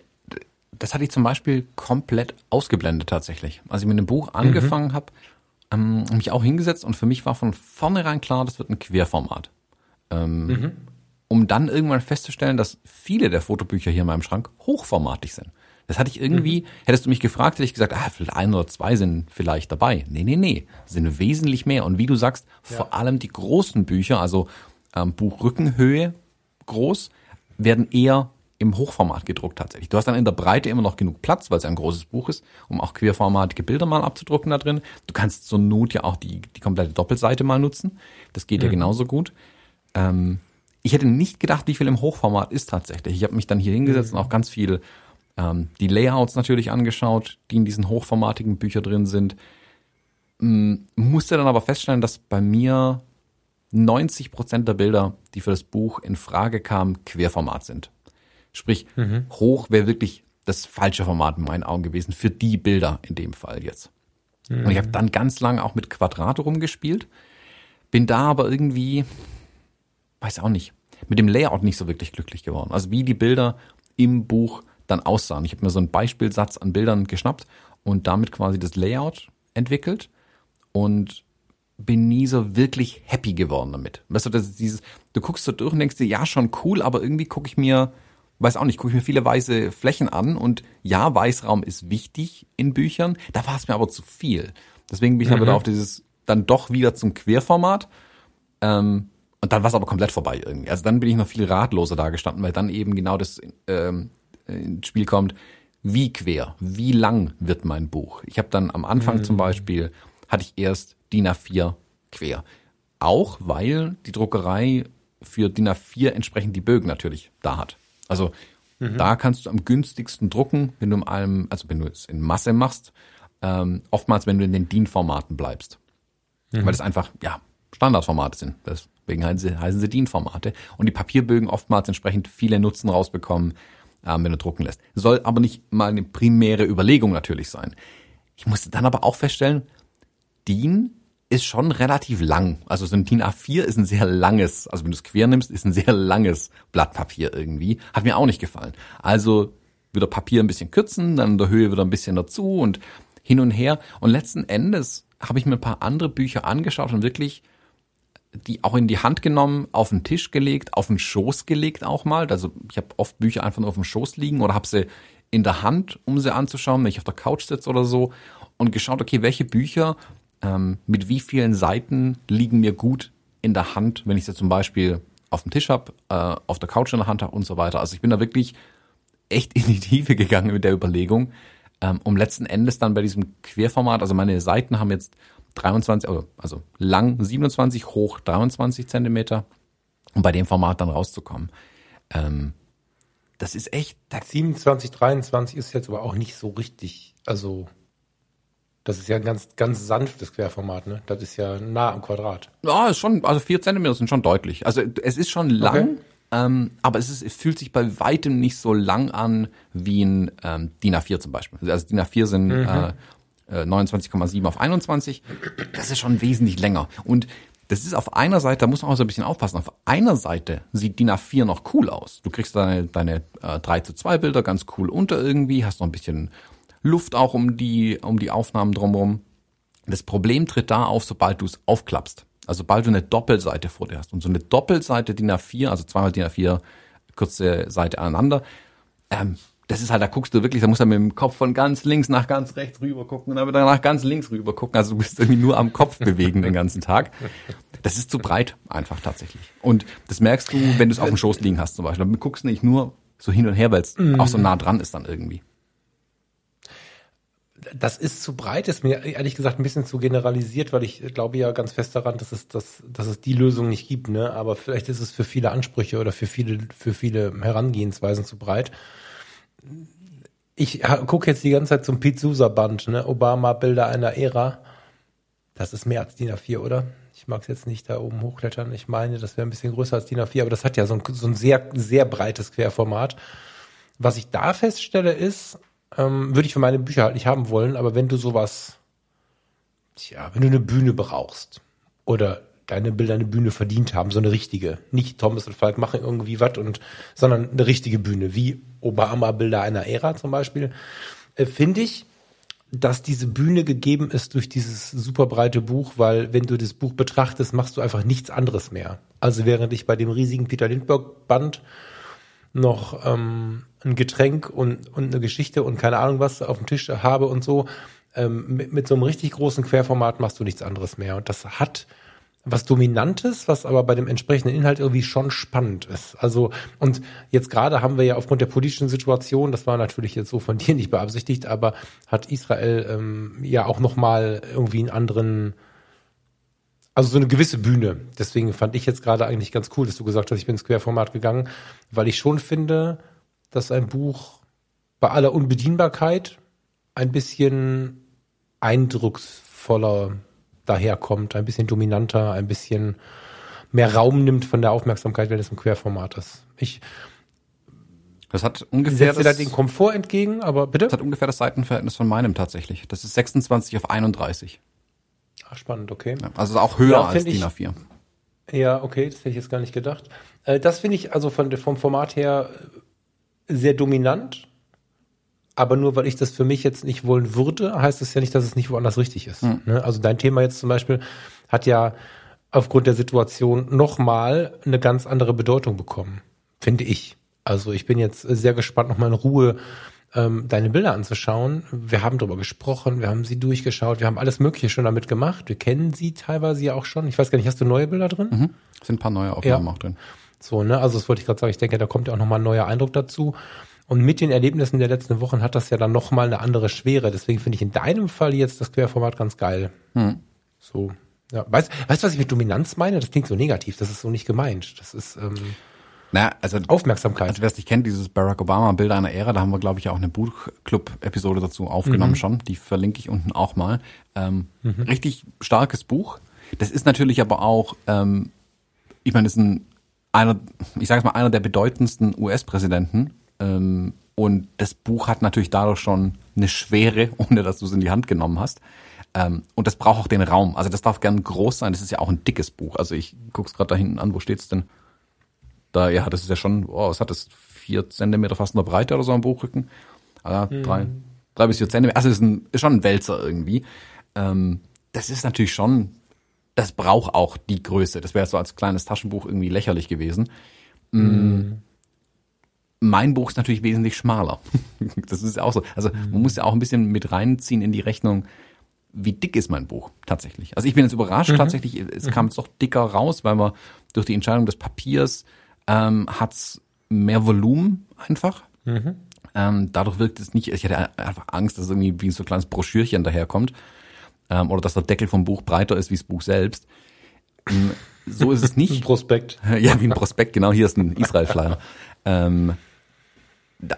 das hatte ich zum Beispiel komplett ausgeblendet tatsächlich. Als ich mit dem Buch angefangen mhm. habe, ähm, mich auch hingesetzt und für mich war von vornherein klar, das wird ein Querformat. Ähm, mhm um dann irgendwann festzustellen, dass viele der Fotobücher hier in meinem Schrank hochformatig sind. Das hatte ich irgendwie, mhm. hättest du mich gefragt, hätte ich gesagt, ah, vielleicht ein oder zwei sind vielleicht dabei. Nee, nee, nee, sind wesentlich mehr. Und wie du sagst, ja. vor allem die großen Bücher, also ähm, Buchrückenhöhe groß, werden eher im Hochformat gedruckt tatsächlich. Du hast dann in der Breite immer noch genug Platz, weil es ein großes Buch ist, um auch querformatige Bilder mal abzudrucken da drin. Du kannst zur Not ja auch die, die komplette Doppelseite mal nutzen. Das geht mhm. ja genauso gut. Ähm, ich hätte nicht gedacht, wie viel im Hochformat ist tatsächlich. Ich habe mich dann hier hingesetzt mhm. und auch ganz viel ähm, die Layouts natürlich angeschaut, die in diesen hochformatigen Büchern drin sind. Ähm, musste dann aber feststellen, dass bei mir 90 Prozent der Bilder, die für das Buch in Frage kamen, Querformat sind. Sprich, mhm. hoch wäre wirklich das falsche Format in meinen Augen gewesen für die Bilder in dem Fall jetzt. Mhm. Und ich habe dann ganz lange auch mit Quadrat rumgespielt, bin da aber irgendwie, weiß auch nicht, mit dem Layout nicht so wirklich glücklich geworden. Also wie die Bilder im Buch dann aussahen. Ich habe mir so einen Beispielsatz an Bildern geschnappt und damit quasi das Layout entwickelt und bin nie so wirklich happy geworden damit. Weißt du, das ist dieses, du guckst so durch und denkst dir, ja, schon cool, aber irgendwie gucke ich mir, weiß auch nicht, gucke ich mir viele weiße Flächen an und ja, Weißraum ist wichtig in Büchern, da war es mir aber zu viel. Deswegen bin ich mhm. dann wieder auf dieses, dann doch wieder zum Querformat. Ähm, und dann war es aber komplett vorbei irgendwie. Also dann bin ich noch viel ratloser da gestanden, weil dann eben genau das ähm, ins Spiel kommt, wie quer, wie lang wird mein Buch. Ich habe dann am Anfang mhm. zum Beispiel, hatte ich erst DIN A4 quer. Auch weil die Druckerei für DIN A4 entsprechend die Bögen natürlich da hat. Also mhm. da kannst du am günstigsten drucken, wenn du in einem, also wenn du es in Masse machst, ähm, oftmals wenn du in den DIN-Formaten bleibst. Mhm. Weil das einfach, ja, Standardformate sind. Deswegen heißen sie, heißen sie DIN-Formate. Und die Papierbögen oftmals entsprechend viele Nutzen rausbekommen, ähm, wenn du drucken lässt. Soll aber nicht mal eine primäre Überlegung natürlich sein. Ich musste dann aber auch feststellen, DIN ist schon relativ lang. Also so ein DIN A4 ist ein sehr langes, also wenn du es quer nimmst, ist ein sehr langes Blatt Papier irgendwie. Hat mir auch nicht gefallen. Also wieder Papier ein bisschen kürzen, dann in der Höhe wieder ein bisschen dazu und hin und her. Und letzten Endes habe ich mir ein paar andere Bücher angeschaut und wirklich die auch in die Hand genommen, auf den Tisch gelegt, auf den Schoß gelegt auch mal. Also ich habe oft Bücher einfach nur auf dem Schoß liegen oder habe sie in der Hand, um sie anzuschauen, wenn ich auf der Couch sitze oder so und geschaut, okay, welche Bücher ähm, mit wie vielen Seiten liegen mir gut in der Hand, wenn ich sie zum Beispiel auf dem Tisch habe, äh, auf der Couch in der Hand habe und so weiter. Also ich bin da wirklich echt in die Tiefe gegangen mit der Überlegung, ähm, um letzten Endes dann bei diesem Querformat, also meine Seiten haben jetzt 23, also lang 27, hoch 23 Zentimeter, um bei dem Format dann rauszukommen. Ähm, das ist echt. 27, 23 ist jetzt aber auch nicht so richtig, also das ist ja ein ganz, ganz sanftes Querformat, ne? Das ist ja nah am Quadrat. Ja, ist schon, also vier Zentimeter sind schon deutlich. Also es ist schon lang, okay. ähm, aber es, ist, es fühlt sich bei weitem nicht so lang an wie ein ähm, DIN A4 zum Beispiel. Also DIN A4 sind mhm. äh, 29,7 äh, auf 21. Das ist schon wesentlich länger. Und das ist auf einer Seite, da muss man auch so ein bisschen aufpassen, auf einer Seite sieht DIN A4 noch cool aus. Du kriegst deine, deine äh, 3 zu 2 Bilder ganz cool unter irgendwie, hast noch ein bisschen Luft auch um die, um die Aufnahmen drumherum. Das Problem tritt da auf, sobald du es aufklappst. Also sobald du eine Doppelseite vor dir hast. Und so eine Doppelseite DIN A4, also zweimal DIN A4, kurze Seite aneinander, ähm, das ist halt, da guckst du wirklich, da musst du mit dem Kopf von ganz links nach ganz rechts rüber gucken und dann wieder nach ganz links rüber gucken. Also du bist irgendwie nur am Kopf bewegen den ganzen Tag. Das ist zu breit einfach tatsächlich. Und das merkst du, wenn du es auf dem Schoß liegen hast zum Beispiel. Dann guckst du nicht nur so hin und her, weil es mm. auch so nah dran ist dann irgendwie. Das ist zu breit, ist mir ehrlich gesagt ein bisschen zu generalisiert, weil ich glaube ja ganz fest daran, dass es, dass, dass es die Lösung nicht gibt, ne? Aber vielleicht ist es für viele Ansprüche oder für viele, für viele Herangehensweisen zu breit ich gucke jetzt die ganze Zeit zum Pete Sousa Band, ne? Obama Bilder einer Ära. Das ist mehr als DIN A4, oder? Ich mag es jetzt nicht da oben hochklettern. Ich meine, das wäre ein bisschen größer als DIN A4, aber das hat ja so ein, so ein sehr, sehr breites Querformat. Was ich da feststelle ist, ähm, würde ich für meine Bücher halt nicht haben wollen, aber wenn du sowas, tja, wenn du eine Bühne brauchst oder deine Bilder eine Bühne verdient haben, so eine richtige. Nicht Thomas und Falk machen irgendwie was und, sondern eine richtige Bühne, wie Obama-Bilder einer Ära zum Beispiel, äh, finde ich, dass diese Bühne gegeben ist durch dieses super breite Buch, weil wenn du das Buch betrachtest, machst du einfach nichts anderes mehr. Also während ich bei dem riesigen Peter Lindbergh Band noch ähm, ein Getränk und, und eine Geschichte und keine Ahnung was auf dem Tisch habe und so, ähm, mit, mit so einem richtig großen Querformat machst du nichts anderes mehr. Und das hat was Dominantes, was aber bei dem entsprechenden Inhalt irgendwie schon spannend ist. Also, und jetzt gerade haben wir ja aufgrund der politischen Situation, das war natürlich jetzt so von dir nicht beabsichtigt, aber hat Israel ähm, ja auch nochmal irgendwie einen anderen, also so eine gewisse Bühne. Deswegen fand ich jetzt gerade eigentlich ganz cool, dass du gesagt hast, ich bin ins Querformat gegangen, weil ich schon finde, dass ein Buch bei aller Unbedienbarkeit ein bisschen eindrucksvoller daherkommt, ein bisschen dominanter, ein bisschen mehr Raum nimmt von der Aufmerksamkeit, wenn es im Querformat ist. Ich das hat ungefähr das, da den Komfort entgegen, aber bitte? Das hat ungefähr das Seitenverhältnis von meinem tatsächlich. Das ist 26 auf 31. Ach, spannend, okay. Ja, also auch höher ja, als DIN A4. Ja, okay, das hätte ich jetzt gar nicht gedacht. Äh, das finde ich also von, vom Format her sehr dominant. Aber nur weil ich das für mich jetzt nicht wollen würde, heißt es ja nicht, dass es nicht woanders richtig ist. Mhm. Also dein Thema jetzt zum Beispiel hat ja aufgrund der Situation nochmal eine ganz andere Bedeutung bekommen, finde ich. Also ich bin jetzt sehr gespannt, nochmal in Ruhe ähm, deine Bilder anzuschauen. Wir haben darüber gesprochen, wir haben sie durchgeschaut, wir haben alles Mögliche schon damit gemacht. Wir kennen sie teilweise ja auch schon. Ich weiß gar nicht, hast du neue Bilder drin? Mhm. Sind ein paar neue Aufnahmen ja. auch drin. So, ne? Also das wollte ich gerade sagen. Ich denke, da kommt ja auch nochmal ein neuer Eindruck dazu. Und mit den Erlebnissen der letzten Wochen hat das ja dann nochmal eine andere Schwere. Deswegen finde ich in deinem Fall jetzt das Querformat ganz geil. Hm. So. Ja. Weißt du, was ich mit Dominanz meine? Das klingt so negativ. Das ist so nicht gemeint. Das ist ähm, naja, also, Aufmerksamkeit. Also wer es nicht kennt, dieses Barack Obama Bild einer Ära, da haben wir, glaube ich, auch eine Buchclub-Episode dazu aufgenommen mhm. schon. Die verlinke ich unten auch mal. Ähm, mhm. Richtig starkes Buch. Das ist natürlich aber auch, ähm, ich meine, das ist ein, einer, ich sage mal, einer der bedeutendsten US-Präsidenten ähm, und das Buch hat natürlich dadurch schon eine Schwere, ohne dass du es in die Hand genommen hast. Ähm, und das braucht auch den Raum. Also das darf gern groß sein. Das ist ja auch ein dickes Buch. Also ich guck's gerade da hinten an. Wo steht's denn? Da, ja, das ist ja schon, oh, was hat das? Vier Zentimeter fast in der Breite oder so am Buchrücken. Also hm. drei, drei bis vier Zentimeter. Also ist, ein, ist schon ein Wälzer irgendwie. Ähm, das ist natürlich schon, das braucht auch die Größe. Das wäre so als kleines Taschenbuch irgendwie lächerlich gewesen. Hm mein Buch ist natürlich wesentlich schmaler. das ist auch so. Also man muss ja auch ein bisschen mit reinziehen in die Rechnung, wie dick ist mein Buch tatsächlich. Also ich bin jetzt überrascht mhm. tatsächlich, es mhm. kam jetzt doch dicker raus, weil man durch die Entscheidung des Papiers ähm, hat's mehr Volumen einfach. Mhm. Ähm, dadurch wirkt es nicht, ich hatte einfach Angst, dass es irgendwie wie so ein kleines Broschürchen daherkommt ähm, oder dass der Deckel vom Buch breiter ist wie das Buch selbst. Ähm, so ist es nicht. Ein Prospekt. Ja, wie ein Prospekt, genau, hier ist ein Israel-Flyer. ähm, da,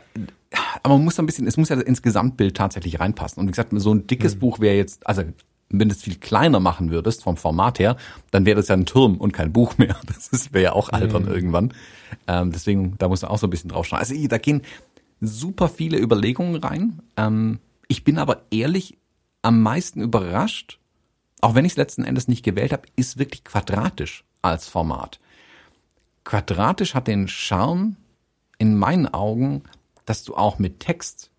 aber man muss ein bisschen, es muss ja ins Gesamtbild tatsächlich reinpassen. Und wie gesagt, so ein dickes mhm. Buch wäre jetzt, also wenn du es viel kleiner machen würdest vom Format her, dann wäre das ja ein Turm und kein Buch mehr. Das wäre ja auch albern mhm. irgendwann. Ähm, deswegen, da muss man auch so ein bisschen drauf schauen. Also da gehen super viele Überlegungen rein. Ähm, ich bin aber ehrlich am meisten überrascht, auch wenn ich es letzten Endes nicht gewählt habe, ist wirklich quadratisch als Format. Quadratisch hat den Charme in meinen Augen, dass du auch mit Text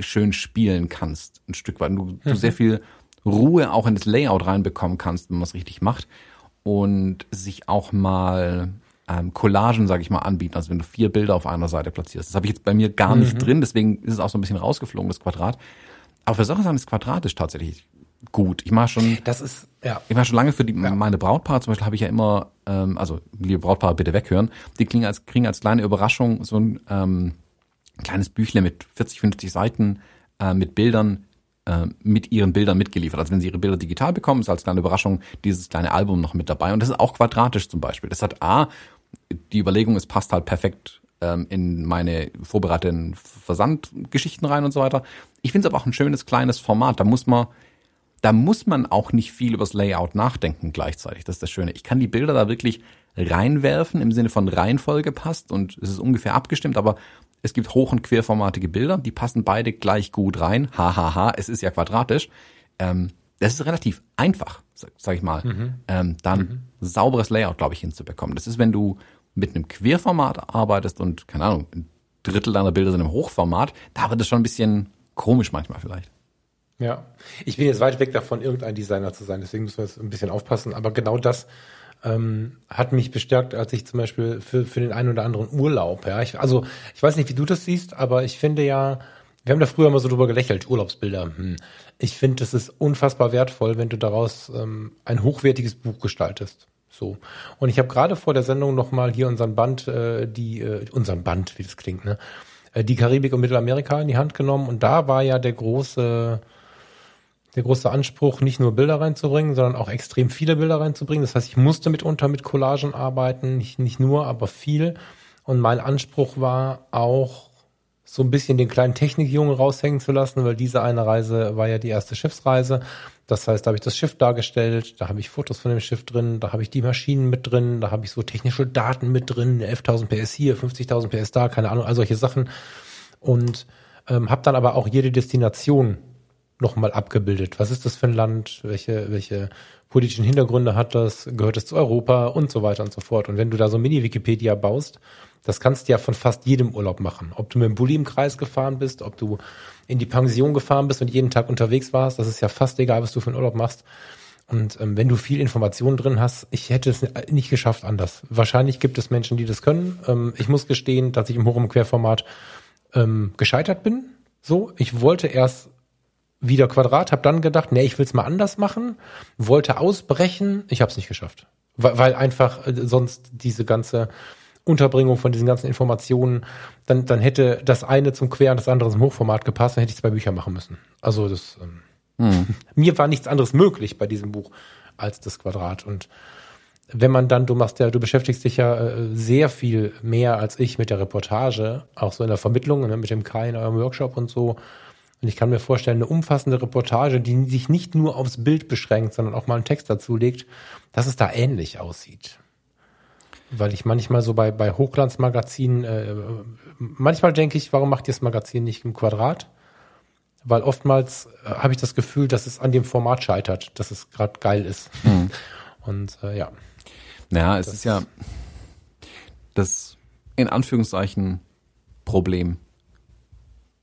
schön spielen kannst, ein Stück weit. Du, du mhm. sehr viel Ruhe auch in das Layout reinbekommen kannst, wenn man es richtig macht. Und sich auch mal ähm, Collagen, sage ich mal, anbieten. Also wenn du vier Bilder auf einer Seite platzierst. Das habe ich jetzt bei mir gar mhm. nicht drin, deswegen ist es auch so ein bisschen rausgeflogen, das Quadrat. Aber für solche Sachen ist quadratisch tatsächlich gut. Ich mache schon. Das ist ja. Ich mache schon lange für die ja. meine Brautpaare zum Beispiel habe ich ja immer, ähm, also liebe Brautpaare bitte weghören. Die kriegen als kriegen als kleine Überraschung so ein ähm, kleines Büchle mit 40, 50 Seiten äh, mit Bildern äh, mit ihren Bildern mitgeliefert. Also wenn sie ihre Bilder digital bekommen, ist als kleine Überraschung dieses kleine Album noch mit dabei. Und das ist auch quadratisch zum Beispiel. Das hat A, die Überlegung, es passt halt perfekt ähm, in meine vorbereiteten Versandgeschichten rein und so weiter. Ich finde es aber auch ein schönes kleines Format. Da muss man da muss man auch nicht viel übers Layout nachdenken gleichzeitig. Das ist das Schöne. Ich kann die Bilder da wirklich reinwerfen im Sinne von Reihenfolge passt und es ist ungefähr abgestimmt, aber es gibt hoch- und querformatige Bilder, die passen beide gleich gut rein. Hahaha, ha, ha, es ist ja quadratisch. Ähm, das ist relativ einfach, sag, sag ich mal, mhm. ähm, dann mhm. sauberes Layout, glaube ich, hinzubekommen. Das ist, wenn du mit einem Querformat arbeitest und, keine Ahnung, ein Drittel deiner Bilder sind im Hochformat, da wird es schon ein bisschen komisch manchmal vielleicht. Ja, ich bin jetzt weit weg davon, irgendein Designer zu sein, deswegen müssen wir jetzt ein bisschen aufpassen. Aber genau das ähm, hat mich bestärkt, als ich zum Beispiel für, für den einen oder anderen Urlaub, ja, ich, also ich weiß nicht, wie du das siehst, aber ich finde ja, Wir haben da früher mal so drüber gelächelt, Urlaubsbilder. Hm. Ich finde, es ist unfassbar wertvoll, wenn du daraus ähm, ein hochwertiges Buch gestaltest. So. Und ich habe gerade vor der Sendung nochmal hier unseren Band, äh, die, äh, unseren Band, wie das klingt, ne? Äh, die Karibik und Mittelamerika in die Hand genommen. Und da war ja der große, der große Anspruch, nicht nur Bilder reinzubringen, sondern auch extrem viele Bilder reinzubringen. Das heißt, ich musste mitunter mit Collagen arbeiten, nicht, nicht nur, aber viel. Und mein Anspruch war auch, so ein bisschen den kleinen Technikjungen raushängen zu lassen, weil diese eine Reise war ja die erste Schiffsreise. Das heißt, da habe ich das Schiff dargestellt, da habe ich Fotos von dem Schiff drin, da habe ich die Maschinen mit drin, da habe ich so technische Daten mit drin, 11.000 PS hier, 50.000 PS da, keine Ahnung, all solche Sachen. Und ähm, habe dann aber auch jede Destination nochmal abgebildet. Was ist das für ein Land? Welche, welche politischen Hintergründe hat das? Gehört es zu Europa? Und so weiter und so fort. Und wenn du da so Mini-Wikipedia baust, das kannst du ja von fast jedem Urlaub machen. Ob du mit dem Bulli im Kreis gefahren bist, ob du in die Pension gefahren bist und jeden Tag unterwegs warst, das ist ja fast egal, was du für einen Urlaub machst. Und ähm, wenn du viel Informationen drin hast, ich hätte es nicht geschafft anders. Wahrscheinlich gibt es Menschen, die das können. Ähm, ich muss gestehen, dass ich im und Querformat ähm, gescheitert bin. So, ich wollte erst wieder Quadrat, habe dann gedacht, nee, ich will es mal anders machen, wollte ausbrechen, ich habe es nicht geschafft, weil, weil einfach äh, sonst diese ganze Unterbringung von diesen ganzen Informationen, dann, dann hätte das eine zum Quer und das andere zum Hochformat gepasst, dann hätte ich zwei Bücher machen müssen. Also das ähm, hm. mir war nichts anderes möglich bei diesem Buch als das Quadrat. Und wenn man dann, du machst ja, du beschäftigst dich ja äh, sehr viel mehr als ich mit der Reportage, auch so in der Vermittlung, ne, mit dem Kai in eurem Workshop und so. Und ich kann mir vorstellen, eine umfassende Reportage, die sich nicht nur aufs Bild beschränkt, sondern auch mal einen Text dazulegt, dass es da ähnlich aussieht. Weil ich manchmal so bei, bei Hochglanzmagazinen, äh, manchmal denke ich, warum macht ihr das Magazin nicht im Quadrat? Weil oftmals äh, habe ich das Gefühl, dass es an dem Format scheitert, dass es gerade geil ist. Mhm. Und äh, ja. Naja, es das ist ja das in Anführungszeichen Problem.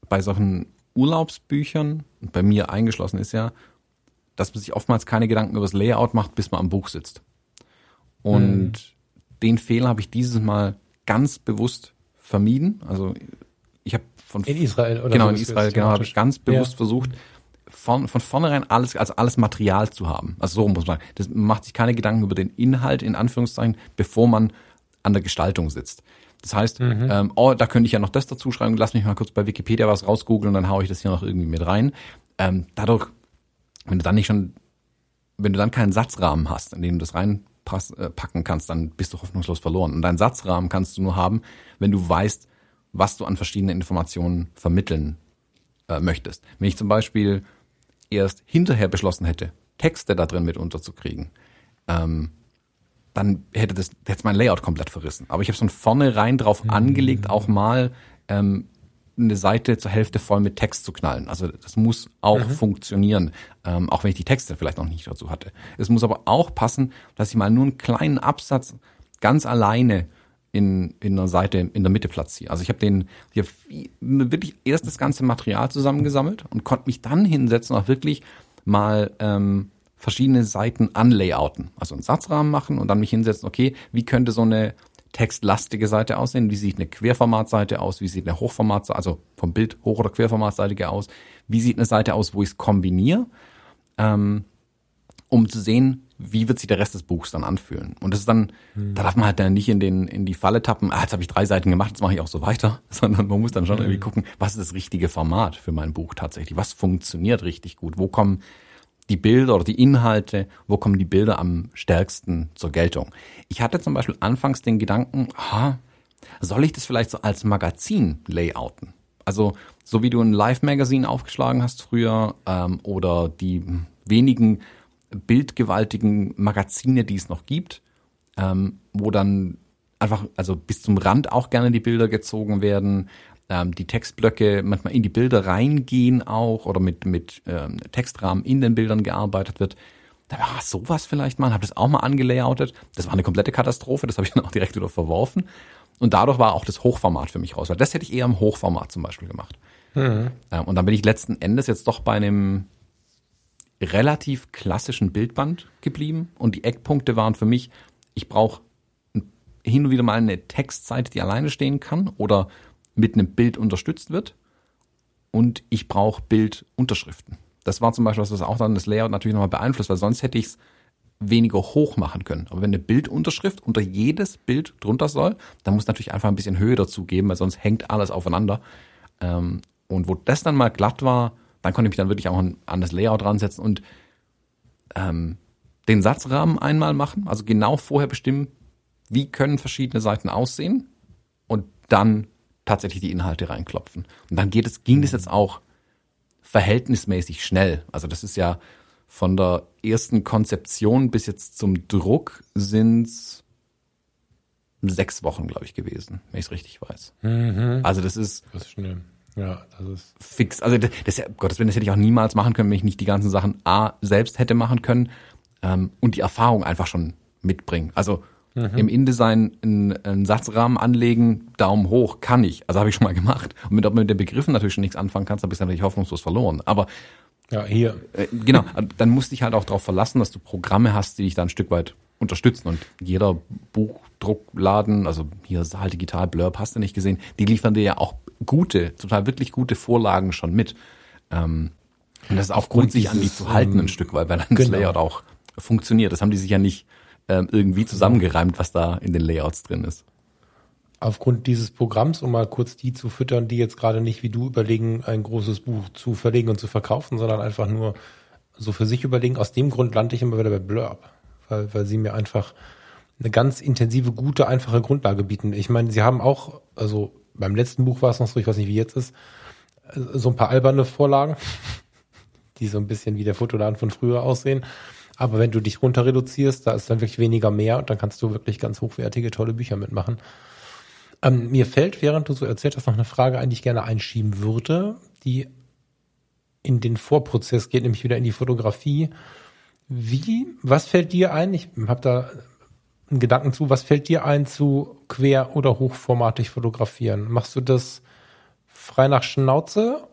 Bei solchen Urlaubsbüchern, bei mir eingeschlossen ist ja, dass man sich oftmals keine Gedanken über das Layout macht, bis man am Buch sitzt. Und mhm den Fehler habe ich dieses Mal ganz bewusst vermieden. Also ich habe von in Israel oder genau in Israel genau habe ich ganz bewusst ja. versucht von, von vornherein alles als alles Material zu haben. Also so muss man. Das macht sich keine Gedanken über den Inhalt in Anführungszeichen, bevor man an der Gestaltung sitzt. Das heißt, mhm. ähm, oh, da könnte ich ja noch das dazu schreiben. Lass mich mal kurz bei Wikipedia was rausgoogeln, dann haue ich das hier noch irgendwie mit rein. Ähm, dadurch, wenn du dann nicht schon, wenn du dann keinen Satzrahmen hast, in dem du das rein pass, äh, packen kannst, dann bist du hoffnungslos verloren. Und deinen Satzrahmen kannst du nur haben, wenn du weißt, was du an verschiedenen Informationen vermitteln äh, möchtest. Wenn ich zum Beispiel erst hinterher beschlossen hätte, Texte da drin mit unterzukriegen, ähm, dann hätte das hätte mein Layout komplett verrissen. Aber ich habe es von vornherein drauf mhm. angelegt, auch mal ähm, eine Seite zur Hälfte voll mit Text zu knallen. Also das muss auch mhm. funktionieren, ähm, auch wenn ich die Texte vielleicht noch nicht dazu hatte. Es muss aber auch passen, dass ich mal nur einen kleinen Absatz ganz alleine in, in einer Seite in der Mitte platziere. Also ich habe den hier wirklich erst das ganze Material zusammengesammelt und konnte mich dann hinsetzen auch wirklich mal ähm, verschiedene Seiten anlayouten. Also einen Satzrahmen machen und dann mich hinsetzen, okay, wie könnte so eine textlastige Seite aussehen? Wie sieht eine Querformatseite aus? Wie sieht eine Hochformatseite, also vom Bild Hoch- oder Querformatseitige aus? Wie sieht eine Seite aus, wo ich es kombiniere? Ähm, um zu sehen, wie wird sich der Rest des Buchs dann anfühlen. Und das ist dann, mhm. da darf man halt dann nicht in den in die Falle tappen, ah, jetzt habe ich drei Seiten gemacht, jetzt mache ich auch so weiter, sondern man muss dann schon mhm. irgendwie gucken, was ist das richtige Format für mein Buch tatsächlich? Was funktioniert richtig gut? Wo kommen die Bilder oder die Inhalte, wo kommen die Bilder am stärksten zur Geltung. Ich hatte zum Beispiel anfangs den Gedanken, aha, soll ich das vielleicht so als Magazin layouten? Also so wie du ein Live-Magazin aufgeschlagen hast früher ähm, oder die wenigen bildgewaltigen Magazine, die es noch gibt, ähm, wo dann einfach, also bis zum Rand auch gerne die Bilder gezogen werden, ähm, die Textblöcke manchmal in die Bilder reingehen auch oder mit, mit ähm, Textrahmen in den Bildern gearbeitet wird. Da war sowas vielleicht mal, habe das auch mal angelayoutet. Das war eine komplette Katastrophe, das habe ich dann auch direkt wieder verworfen. Und dadurch war auch das Hochformat für mich raus, weil das hätte ich eher im Hochformat zum Beispiel gemacht. Mhm. Ähm, und dann bin ich letzten Endes jetzt doch bei einem relativ klassischen Bildband geblieben. Und die Eckpunkte waren für mich, ich brauche hin und wieder mal eine Textseite, die alleine stehen kann oder mit einem Bild unterstützt wird. und ich brauche Bildunterschriften. Das war zum Beispiel was, was auch dann das Layout natürlich nochmal beeinflusst, weil sonst hätte ich es weniger hoch machen können. Aber wenn eine Bildunterschrift unter jedes Bild drunter soll, dann muss natürlich einfach ein bisschen Höhe dazu geben, weil sonst hängt alles aufeinander. Ähm, und wo das dann mal glatt war, dann konnte ich mich dann wirklich auch an das Layout ransetzen und ähm, den Satzrahmen einmal machen, also genau vorher bestimmen, wie können verschiedene Seiten aussehen und dann tatsächlich die Inhalte reinklopfen. Und dann geht es, ging das jetzt auch verhältnismäßig schnell. Also das ist ja von der ersten Konzeption bis jetzt zum Druck sind's sechs Wochen, glaube ich, gewesen, wenn ich es richtig weiß. Mhm. Also das ist, das ist schnell. Ja, das ist fix. Also das, das Gottes Willen, das hätte ich auch niemals machen können, wenn ich nicht die ganzen Sachen A selbst hätte machen können ähm, und die Erfahrung einfach schon mitbringen. Also mhm. im InDesign einen, einen Satzrahmen anlegen, Daumen hoch, kann ich. Also habe ich schon mal gemacht. Und mit, mit den Begriffen natürlich schon nichts anfangen kannst, dann bist du natürlich hoffnungslos verloren. Aber ja, hier. Äh, genau, dann musst du dich halt auch darauf verlassen, dass du Programme hast, die dich da ein Stück weit unterstützen. Und jeder Buchdruckladen, also hier halt digital Blurb hast du nicht gesehen, die liefern dir ja auch gute, total wirklich gute Vorlagen schon mit. Ähm, und das ist auch Grund, sich an die zu halten ein ähm, Stück weit, weil dann genau. das Layout auch funktioniert. Das haben die sich ja nicht ähm, irgendwie zusammengereimt, was da in den Layouts drin ist. Aufgrund dieses Programms, um mal kurz die zu füttern, die jetzt gerade nicht wie du überlegen, ein großes Buch zu verlegen und zu verkaufen, sondern einfach nur so für sich überlegen. Aus dem Grund lande ich immer wieder bei Blurb, weil, weil sie mir einfach eine ganz intensive, gute, einfache Grundlage bieten. Ich meine, sie haben auch, also beim letzten Buch war es noch so, ich weiß nicht, wie jetzt ist, so ein paar alberne Vorlagen, die so ein bisschen wie der Fotoladen von früher aussehen. Aber wenn du dich runter reduzierst, da ist dann wirklich weniger mehr und dann kannst du wirklich ganz hochwertige, tolle Bücher mitmachen. Ähm, mir fällt, während du so erzählt hast, noch eine Frage ein, die ich gerne einschieben würde, die in den Vorprozess geht, nämlich wieder in die Fotografie. Wie, was fällt dir ein? Ich habe da einen Gedanken zu. Was fällt dir ein zu quer- oder hochformatig fotografieren? Machst du das frei nach Schnauze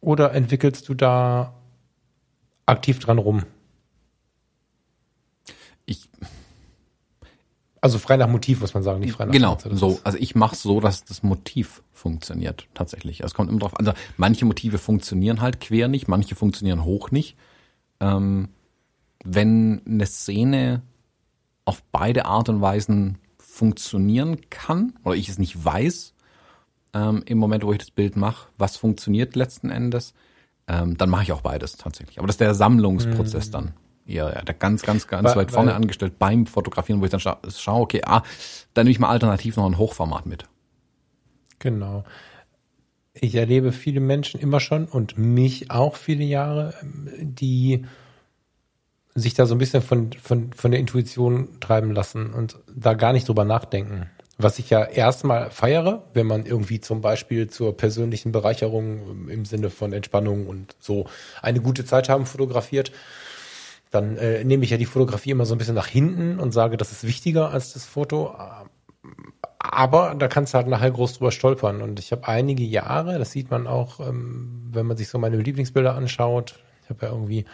oder entwickelst du da aktiv dran rum? Ich also frei nach Motiv muss man sagen, nicht frei nach Genau, Schnauze. so. Also ich mache so, dass das Motiv funktioniert tatsächlich. Es kommt immer drauf an. Also manche Motive funktionieren halt quer nicht, manche funktionieren hoch nicht. Ähm, wenn eine Szene auf beide Art und Weisen funktionieren kann oder ich es nicht weiß ähm, im Moment, wo ich das Bild mache, was funktioniert letzten Endes, ähm, dann mache ich auch beides tatsächlich. Aber das ist der Sammlungsprozess mhm. dann. Ja, ja, der ganz, ganz, ganz weil, weit vorne angestellt beim Fotografieren, wo ich dann scha schaue, okay, ah, dann nehme ich mal alternativ noch ein Hochformat mit. Genau. Ich erlebe viele Menschen immer schon und mich auch viele Jahre, die sich da so ein bisschen von, von, von der Intuition treiben lassen und da gar nicht drüber nachdenken. Was ich ja erstmal feiere, wenn man irgendwie zum Beispiel zur persönlichen Bereicherung im Sinne von Entspannung und so eine gute Zeit haben fotografiert, dann äh, nehme ich ja die Fotografie immer so ein bisschen nach hinten und sage, das ist wichtiger als das Foto. Aber da kannst du halt nachher groß drüber stolpern. Und ich habe einige Jahre, das sieht man auch, ähm, wenn man sich so meine Lieblingsbilder anschaut. Ich habe ja irgendwie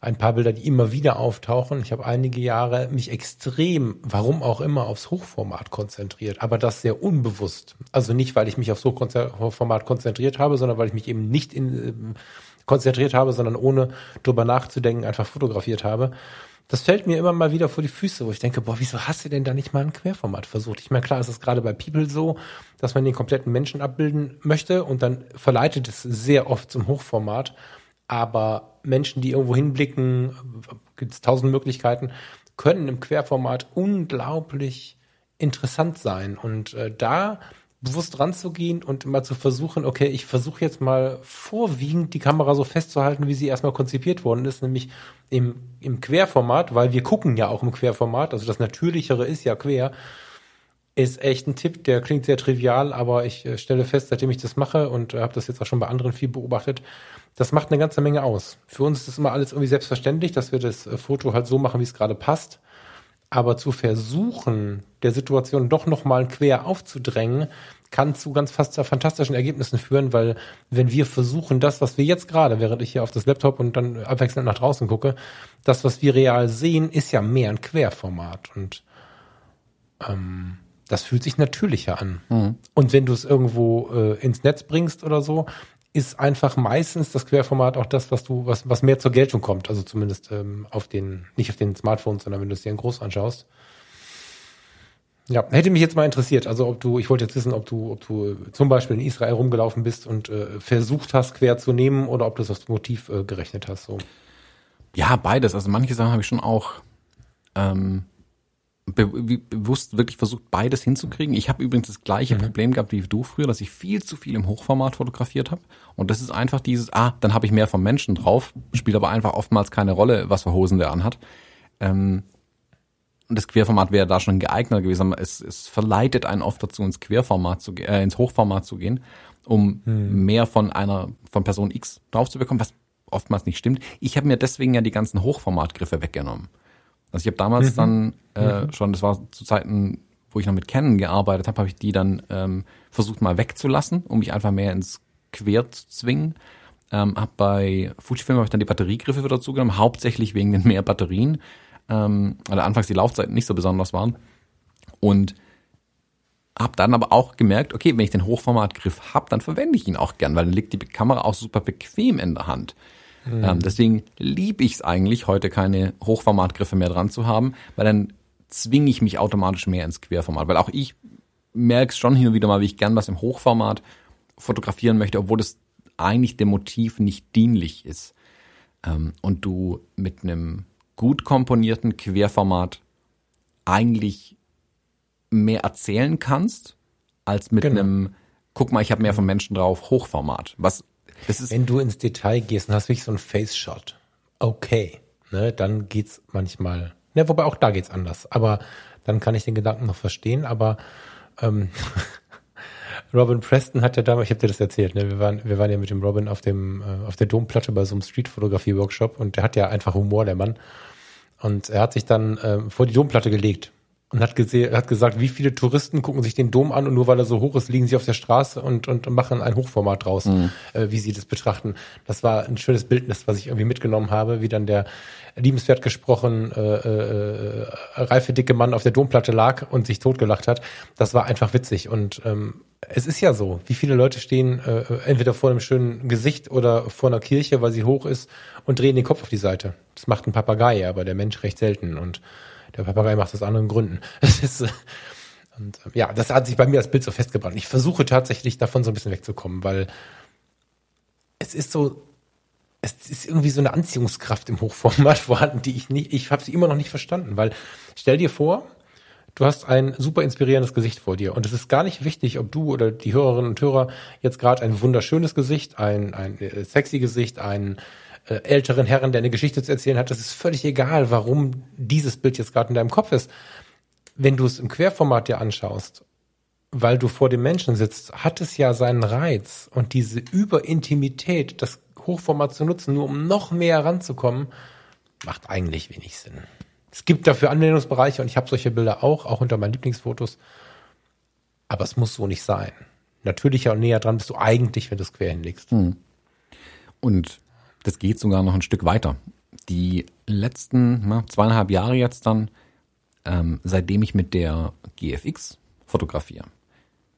ein paar Bilder, die immer wieder auftauchen. Ich habe einige Jahre mich extrem, warum auch immer, aufs Hochformat konzentriert, aber das sehr unbewusst. Also nicht, weil ich mich aufs Hochformat konzentriert habe, sondern weil ich mich eben nicht in, äh, konzentriert habe, sondern ohne drüber nachzudenken einfach fotografiert habe. Das fällt mir immer mal wieder vor die Füße, wo ich denke, boah, wieso hast du denn da nicht mal ein Querformat versucht? Ich meine, klar, ist es gerade bei People so, dass man den kompletten Menschen abbilden möchte und dann verleitet es sehr oft zum Hochformat. Aber Menschen, die irgendwo hinblicken, gibt es tausend Möglichkeiten, können im Querformat unglaublich interessant sein. Und äh, da bewusst ranzugehen und mal zu versuchen, okay, ich versuche jetzt mal vorwiegend die Kamera so festzuhalten, wie sie erstmal konzipiert worden ist, nämlich im, im Querformat, weil wir gucken ja auch im Querformat, also das Natürlichere ist ja quer, ist echt ein Tipp, der klingt sehr trivial, aber ich äh, stelle fest, seitdem ich das mache und äh, habe das jetzt auch schon bei anderen viel beobachtet, das macht eine ganze Menge aus. Für uns ist immer alles irgendwie selbstverständlich, dass wir das äh, Foto halt so machen, wie es gerade passt. Aber zu versuchen, der Situation doch nochmal quer aufzudrängen, kann zu ganz fast fantastischen Ergebnissen führen, weil wenn wir versuchen, das, was wir jetzt gerade, während ich hier auf das Laptop und dann abwechselnd nach draußen gucke, das, was wir real sehen, ist ja mehr ein Querformat und ähm, das fühlt sich natürlicher an. Mhm. Und wenn du es irgendwo äh, ins Netz bringst oder so, ist einfach meistens das Querformat auch das, was du, was, was mehr zur Geltung kommt. Also zumindest ähm, auf den, nicht auf den Smartphones, sondern wenn du es dir in groß anschaust. Ja, hätte mich jetzt mal interessiert. Also ob du, ich wollte jetzt wissen, ob du, ob du zum Beispiel in Israel rumgelaufen bist und äh, versucht hast, quer zu nehmen oder ob du es aufs Motiv äh, gerechnet hast. So. Ja, beides. Also manche Sachen habe ich schon auch ähm, be bewusst wirklich versucht, beides hinzukriegen. Ich habe übrigens das gleiche mhm. Problem gehabt wie du früher, dass ich viel zu viel im Hochformat fotografiert habe. Und das ist einfach dieses, ah, dann habe ich mehr vom Menschen drauf, spielt aber einfach oftmals keine Rolle, was für Hosen der anhat. Ähm, und das Querformat wäre da schon geeignet gewesen. Es, es verleitet einen oft dazu, ins Querformat zu äh, ins Hochformat zu gehen, um hm. mehr von einer von Person X drauf zu bekommen, was oftmals nicht stimmt. Ich habe mir deswegen ja die ganzen Hochformatgriffe weggenommen. Also ich habe damals mhm. dann äh, mhm. schon, das war zu Zeiten, wo ich noch mit Canon gearbeitet habe, habe ich die dann ähm, versucht mal wegzulassen, um mich einfach mehr ins Quer zu zwingen. Ähm, hab bei Fujifilm habe ich dann die Batteriegriffe wieder zugenommen, hauptsächlich wegen den mehr Batterien ähm, weil anfangs die Laufzeiten nicht so besonders waren. Und habe dann aber auch gemerkt, okay, wenn ich den Hochformatgriff habe, dann verwende ich ihn auch gern, weil dann liegt die Kamera auch super bequem in der Hand. Mhm. Ähm, deswegen liebe ich es eigentlich, heute keine Hochformatgriffe mehr dran zu haben, weil dann zwinge ich mich automatisch mehr ins Querformat. Weil auch ich merke es schon hin und wieder mal, wie ich gern was im Hochformat fotografieren möchte, obwohl das eigentlich dem Motiv nicht dienlich ist. Ähm, und du mit einem gut komponierten Querformat eigentlich mehr erzählen kannst, als mit genau. einem, guck mal, ich habe mehr von Menschen drauf, Hochformat. Was, Wenn du ins Detail gehst und hast wirklich so ein Face-Shot, okay, ne, dann geht's manchmal, ne, wobei auch da geht's anders, aber dann kann ich den Gedanken noch verstehen, aber ähm, Robin Preston hat ja damals, ich habe dir das erzählt, ne? wir, waren, wir waren ja mit dem Robin auf dem äh, auf der Domplatte bei so einem Streetfotografie-Workshop und der hat ja einfach Humor, der Mann. Und er hat sich dann äh, vor die Domplatte gelegt und hat, gesehen, hat gesagt, wie viele Touristen gucken sich den Dom an und nur weil er so hoch ist, liegen sie auf der Straße und, und machen ein Hochformat draus, mhm. äh, wie sie das betrachten. Das war ein schönes Bildnis, was ich irgendwie mitgenommen habe, wie dann der liebenswert gesprochen äh, äh, reife dicke Mann auf der Domplatte lag und sich totgelacht hat. Das war einfach witzig und ähm, es ist ja so, wie viele Leute stehen äh, entweder vor einem schönen Gesicht oder vor einer Kirche, weil sie hoch ist und drehen den Kopf auf die Seite. Das macht ein Papagei, aber der Mensch recht selten und der Papagei macht das aus anderen Gründen. Es ist, und äh, ja, das hat sich bei mir als Bild so festgebrannt. Ich versuche tatsächlich davon so ein bisschen wegzukommen, weil es ist so, es ist irgendwie so eine Anziehungskraft im Hochformat vorhanden, die ich nicht, ich habe sie immer noch nicht verstanden, weil stell dir vor, du hast ein super inspirierendes Gesicht vor dir. Und es ist gar nicht wichtig, ob du oder die Hörerinnen und Hörer jetzt gerade ein wunderschönes Gesicht, ein, ein äh, sexy Gesicht, äh, älteren Herren, der eine Geschichte zu erzählen hat. Das ist völlig egal, warum dieses Bild jetzt gerade in deinem Kopf ist. Wenn du es im Querformat dir anschaust, weil du vor dem Menschen sitzt, hat es ja seinen Reiz. Und diese Überintimität, das Hochformat zu nutzen, nur um noch mehr ranzukommen, macht eigentlich wenig Sinn. Es gibt dafür Anwendungsbereiche und ich habe solche Bilder auch, auch unter meinen Lieblingsfotos. Aber es muss so nicht sein. Natürlicher und näher dran bist du eigentlich, wenn du es quer hinlegst. Hm. Und das geht sogar noch ein Stück weiter. Die letzten na, zweieinhalb Jahre jetzt dann, ähm, seitdem ich mit der GFX fotografiere,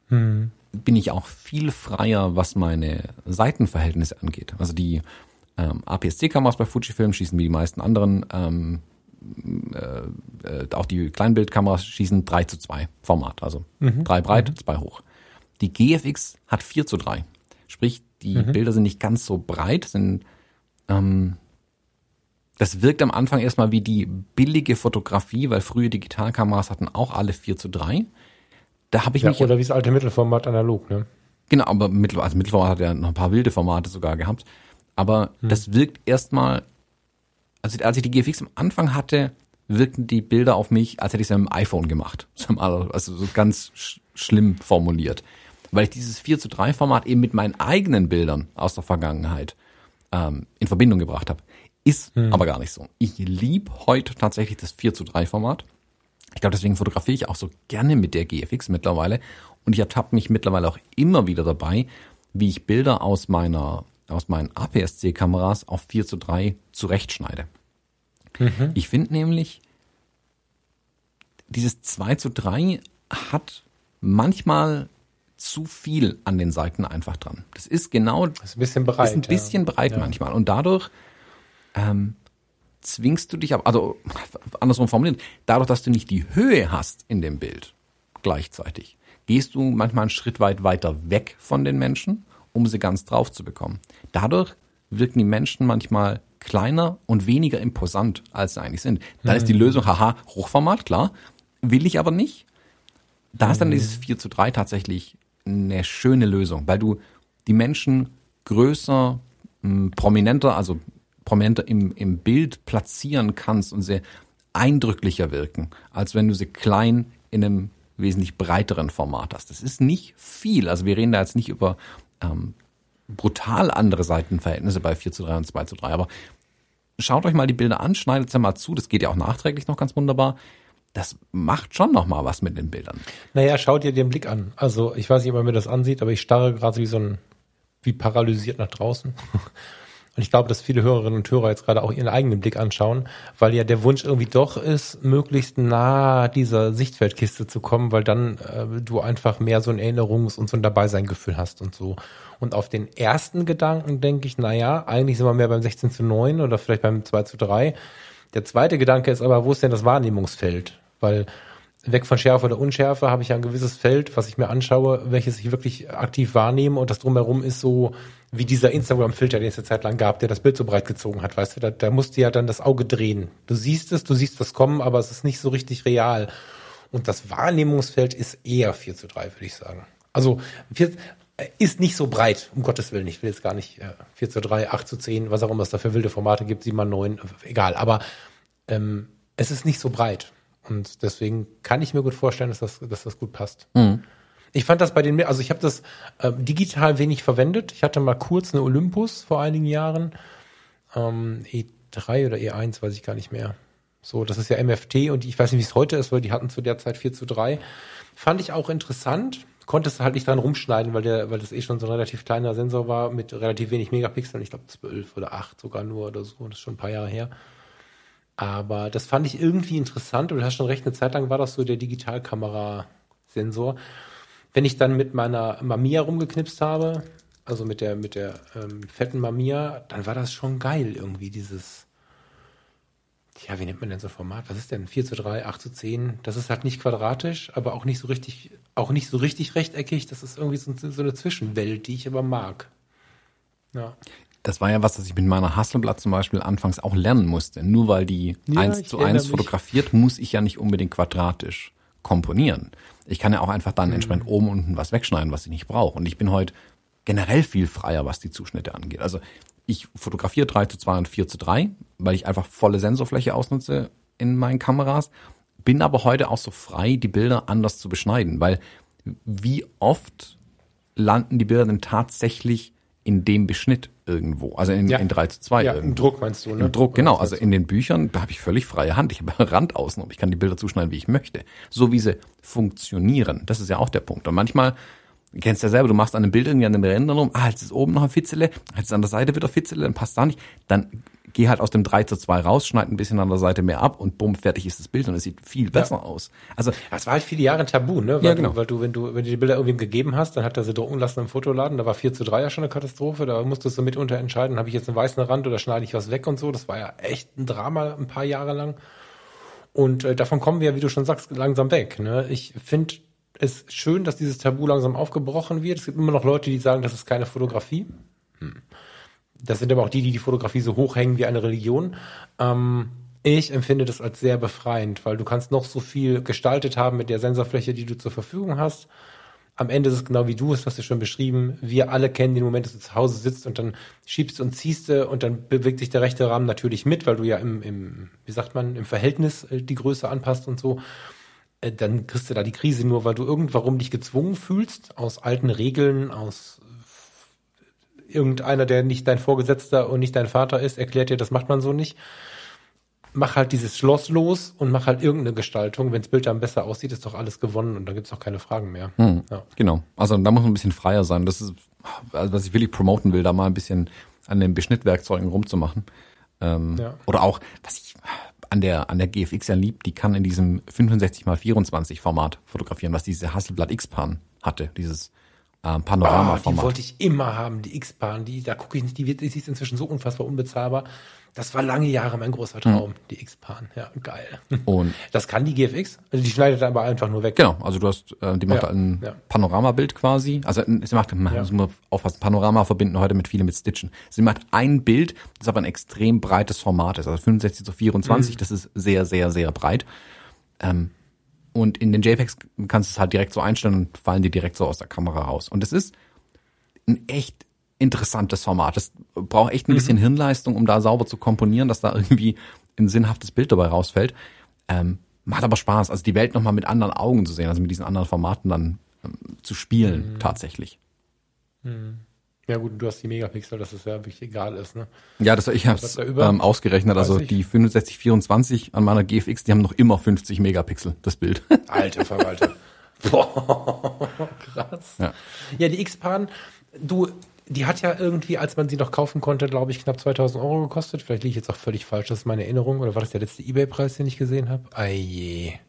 hm. bin ich auch viel freier, was meine Seitenverhältnisse angeht. Also die ähm, APS-C-Kameras bei Fujifilm schießen wie die meisten anderen ähm, äh, äh, auch die Kleinbildkameras schießen 3 zu 2 Format, also mhm. 3 breit, 2 mhm. hoch. Die GFX hat 4 zu 3. Sprich, die mhm. Bilder sind nicht ganz so breit, sind ähm, das wirkt am Anfang erstmal wie die billige Fotografie, weil frühe Digitalkameras hatten auch alle 4 zu 3. Da habe ich ja, mich. Oder wie das alte Mittelformat analog, ne? Genau, aber Mittel, also Mittelformat hat ja noch ein paar wilde Formate sogar gehabt. Aber hm. das wirkt erstmal also als ich die GFX am Anfang hatte, wirkten die Bilder auf mich, als hätte ich es mit dem iPhone gemacht. Also so ganz sch schlimm formuliert. Weil ich dieses 4 zu 3 Format eben mit meinen eigenen Bildern aus der Vergangenheit ähm, in Verbindung gebracht habe. Ist hm. aber gar nicht so. Ich lieb heute tatsächlich das 4 zu 3 Format. Ich glaube, deswegen fotografiere ich auch so gerne mit der GFX mittlerweile. Und ich ertappe mich mittlerweile auch immer wieder dabei, wie ich Bilder aus meiner aus meinen APS-C-Kameras auf 4 zu 3 zurechtschneide. Mhm. Ich finde nämlich, dieses 2 zu 3 hat manchmal zu viel an den Seiten einfach dran. Das ist genau, Das ist ein bisschen breit. ist ein bisschen ja. breit Ja. manchmal. Und dadurch ähm, zwingst du dich ab, also andersrum formuliert, dadurch, dass du nicht die Höhe hast in dem Bild gleichzeitig, gehst du manchmal einen Schritt weit weiter weg von den Menschen, um sie ganz drauf zu bekommen. Dadurch wirken die Menschen manchmal kleiner und weniger imposant, als sie eigentlich sind. Dann ist die Lösung, haha, Hochformat, klar, will ich aber nicht. Da ist dann dieses 4 zu 3 tatsächlich eine schöne Lösung, weil du die Menschen größer, mh, prominenter, also prominenter im, im Bild platzieren kannst und sie eindrücklicher wirken, als wenn du sie klein in einem wesentlich breiteren Format hast. Das ist nicht viel. Also wir reden da jetzt nicht über ähm, brutal andere Seitenverhältnisse bei 4 zu 3 und 2 zu 3, aber schaut euch mal die Bilder an, schneidet sie mal zu, das geht ja auch nachträglich noch ganz wunderbar. Das macht schon noch mal was mit den Bildern. Naja, schaut dir den Blick an. Also ich weiß nicht, ob man mir das ansieht, aber ich starre gerade wie so ein, wie paralysiert nach draußen. Und ich glaube, dass viele Hörerinnen und Hörer jetzt gerade auch ihren eigenen Blick anschauen, weil ja der Wunsch irgendwie doch ist, möglichst nah dieser Sichtfeldkiste zu kommen, weil dann äh, du einfach mehr so ein Erinnerungs- und so ein Dabeiseingefühl hast und so. Und auf den ersten Gedanken denke ich, naja, eigentlich sind wir mehr beim 16 zu 9 oder vielleicht beim 2 zu 3. Der zweite Gedanke ist aber, wo ist denn das Wahrnehmungsfeld? Weil weg von Schärfe oder Unschärfe habe ich ja ein gewisses Feld, was ich mir anschaue, welches ich wirklich aktiv wahrnehme und das drumherum ist so wie dieser Instagram-Filter, den es eine Zeit lang gab, der das Bild so breit gezogen hat, weißt du, da, da musst du ja dann das Auge drehen. Du siehst es, du siehst das kommen, aber es ist nicht so richtig real. Und das Wahrnehmungsfeld ist eher 4 zu 3, würde ich sagen. Also 4, ist nicht so breit, um Gottes Willen. Ich will jetzt gar nicht äh, 4 zu 3, 8 zu 10, was auch immer es da für wilde Formate gibt, 7 mal 9, egal. Aber ähm, es ist nicht so breit. Und deswegen kann ich mir gut vorstellen, dass das, dass das gut passt. Ich fand das bei den, also ich habe das äh, digital wenig verwendet. Ich hatte mal kurz eine Olympus vor einigen Jahren. Ähm, E3 oder E1, weiß ich gar nicht mehr. So, das ist ja MFT und ich weiß nicht, wie es heute ist, weil die hatten zu der Zeit 4 zu 3. Fand ich auch interessant. Konntest halt nicht dran rumschneiden, weil der, weil das eh schon so ein relativ kleiner Sensor war mit relativ wenig Megapixeln. Ich glaube 12 oder 8 sogar nur oder so. Das ist schon ein paar Jahre her. Aber das fand ich irgendwie interessant und du hast schon recht, eine Zeit lang war das so der Digitalkamera-Sensor. Wenn ich dann mit meiner Mamiya rumgeknipst habe, also mit der, mit der ähm, fetten Mamiya, dann war das schon geil irgendwie, dieses, ja, wie nennt man denn so ein Format? Was ist denn? 4 zu 3, 8 zu 10? Das ist halt nicht quadratisch, aber auch nicht so richtig, auch nicht so richtig rechteckig. Das ist irgendwie so, so eine Zwischenwelt, die ich aber mag. Ja. Das war ja was, das ich mit meiner Hasselblatt zum Beispiel anfangs auch lernen musste. Nur weil die Ja, eins ich zu erinnere eins mich. fotografiert, muss ich ja nicht unbedingt quadratisch komponieren. Ich kann ja auch einfach Mhm. dann entsprechend oben und unten was wegschneiden, was ich nicht brauche. Und ich bin heute generell viel freier, was die Zuschnitte angeht. Also ich fotografiere 3 zu 2 und 4 zu 3, weil ich einfach volle Sensorfläche ausnutze in meinen Kameras. Bin aber heute auch so frei, die Bilder anders zu beschneiden, weil wie oft landen die Bilder denn tatsächlich in dem Beschnitt irgendwo? Also in, Ja. in 3 zu 2 Ja, irgendwo. im Druck meinst du, ne? Im Druck, genau. Also in den Büchern habe ich völlig freie Hand. Ich habe Rand außen und ich kann die Bilder zuschneiden, wie ich möchte. So wie sie funktionieren. Das ist ja auch der Punkt. Und manchmal, du kennst ja selber, du machst an einem Bild irgendwie an den Rändern rum, ah, jetzt ist oben noch ein Fitzele, jetzt ist an der Seite wieder Fitzele, dann passt da nicht. Dann geh halt aus dem 3 zu 2 raus, schneid ein bisschen an der Seite mehr ab und bumm, fertig ist das Bild und es sieht viel besser aus. Also Das war halt viele Jahre ein Tabu, ne? Weil, Ja, genau. du, weil du, wenn du, wenn du die Bilder irgendwem gegeben hast, dann hat er sie drucken lassen im Fotoladen, da war 4 zu 3 ja schon eine Katastrophe, da musstest du mitunter entscheiden, habe ich jetzt einen weißen Rand oder schneide ich was weg und so. Das war ja echt ein Drama ein paar Jahre lang. Und äh, davon kommen wir, wie du schon sagst, langsam weg. Ne? Ich finde es schön, dass dieses Tabu langsam aufgebrochen wird. Es gibt immer noch Leute, die sagen, das ist keine Fotografie. Das sind aber auch die, die die Fotografie so hochhängen wie eine Religion. Ähm, ich empfinde das als sehr befreiend, weil du kannst noch so viel gestaltet haben mit der Sensorfläche, die du zur Verfügung hast. Am Ende ist es genau wie du es hast du schon beschrieben. Wir alle kennen den Moment, dass du zu Hause sitzt und dann schiebst und ziehst du und dann bewegt sich der rechte Rahmen natürlich mit, weil du ja im, im wie sagt man, im Verhältnis äh, die Größe anpasst und so. Äh, Dann kriegst du da die Krise nur, weil du irgendwarum dich gezwungen fühlst, aus alten Regeln, aus irgendeiner, der nicht dein Vorgesetzter und nicht dein Vater ist, erklärt dir, das macht man so nicht. Mach halt dieses Schloss los und mach halt irgendeine Gestaltung. Wenns Bild dann besser aussieht, ist doch alles gewonnen und dann gibt's auch keine Fragen mehr. Ja. Genau. Also da muss man ein bisschen freier sein. Das ist, also was ich wirklich promoten will, da mal ein bisschen an den Beschnittwerkzeugen rumzumachen. Ähm, Ja. Oder auch, was ich an der, an der GFX ja lieb, die kann in diesem 65 x 24 Format fotografieren, was diese Hasselblad X-Pan hatte. Dieses äh, Panoramaformat. Oh, die wollte ich immer haben, die X-Bahn. Die, da gucke ich nicht, die, wird, die ist inzwischen so unfassbar unbezahlbar. Das war lange Jahre mein großer Traum, mhm. die X-Bahn. Ja, geil. Und das kann die GFX, also die schneidet aber einfach nur weg. Genau, also du hast, äh, die macht ja, ein ja. Panoramabild quasi. Also sie macht, man ja. muss man aufpassen, Panorama verbinden heute mit viele mit Stitchen. Sie macht ein Bild, das aber ein extrem breites Format ist, also 65 zu 24, mhm. das ist sehr, sehr, sehr breit. Ähm, und in den JPEGs kannst du es halt direkt so einstellen und fallen die direkt so aus der Kamera raus. Und es ist ein echt interessantes Format. Es braucht echt ein bisschen mhm. Hirnleistung, um da sauber zu komponieren, dass da irgendwie ein sinnhaftes Bild dabei rausfällt. Ähm, macht aber Spaß, also die Welt nochmal mit anderen Augen zu sehen, also mit diesen anderen Formaten dann ähm, zu spielen, mhm. tatsächlich. Mhm. Ja gut, du hast die Megapixel, dass es ja wirklich egal ist, ne? Ja, das ich habe da ähm, ausgerechnet, also die 6524 an meiner GFX, die haben noch immer 50 Megapixel, das Bild. Alter Verwalter. Boah, krass. Ja, ja die X-Pan, du, die hat ja irgendwie, als man sie noch kaufen konnte, glaube ich, knapp 2000 Euro gekostet. Vielleicht liege ich jetzt auch völlig falsch, das ist meine Erinnerung. Oder war das der letzte Ebay-Preis, den ich gesehen habe? Ei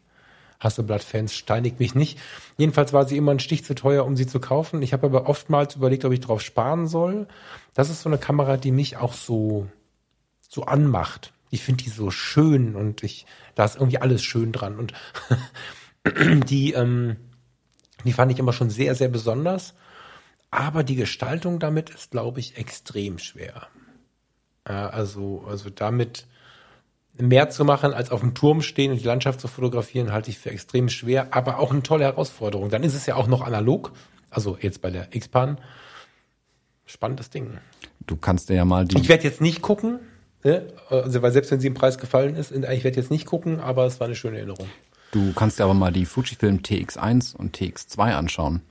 Hasselblatt-Fans steinigt mich nicht. Jedenfalls war sie immer ein Stich zu teuer, um sie zu kaufen. Ich habe aber oftmals überlegt, ob ich drauf sparen soll. Das ist so eine Kamera, die mich auch so, so anmacht. Ich finde die so schön und ich, da ist irgendwie alles schön dran. Und die, ähm, die fand ich immer schon sehr, sehr besonders. Aber die Gestaltung damit ist, glaube ich, extrem schwer. Äh, also, also damit mehr zu machen, als auf dem Turm stehen und die Landschaft zu fotografieren, halte ich für extrem schwer, aber auch eine tolle Herausforderung. Dann ist es ja auch noch analog, also jetzt bei der X-Pan. Spannendes Ding. Du kannst dir ja mal die. Ich werde jetzt nicht gucken, ne? also weil selbst wenn sie im Preis gefallen ist, ich werde jetzt nicht gucken, aber es war eine schöne Erinnerung. Du kannst dir aber mal die Fujifilm TX1 und TX2 anschauen.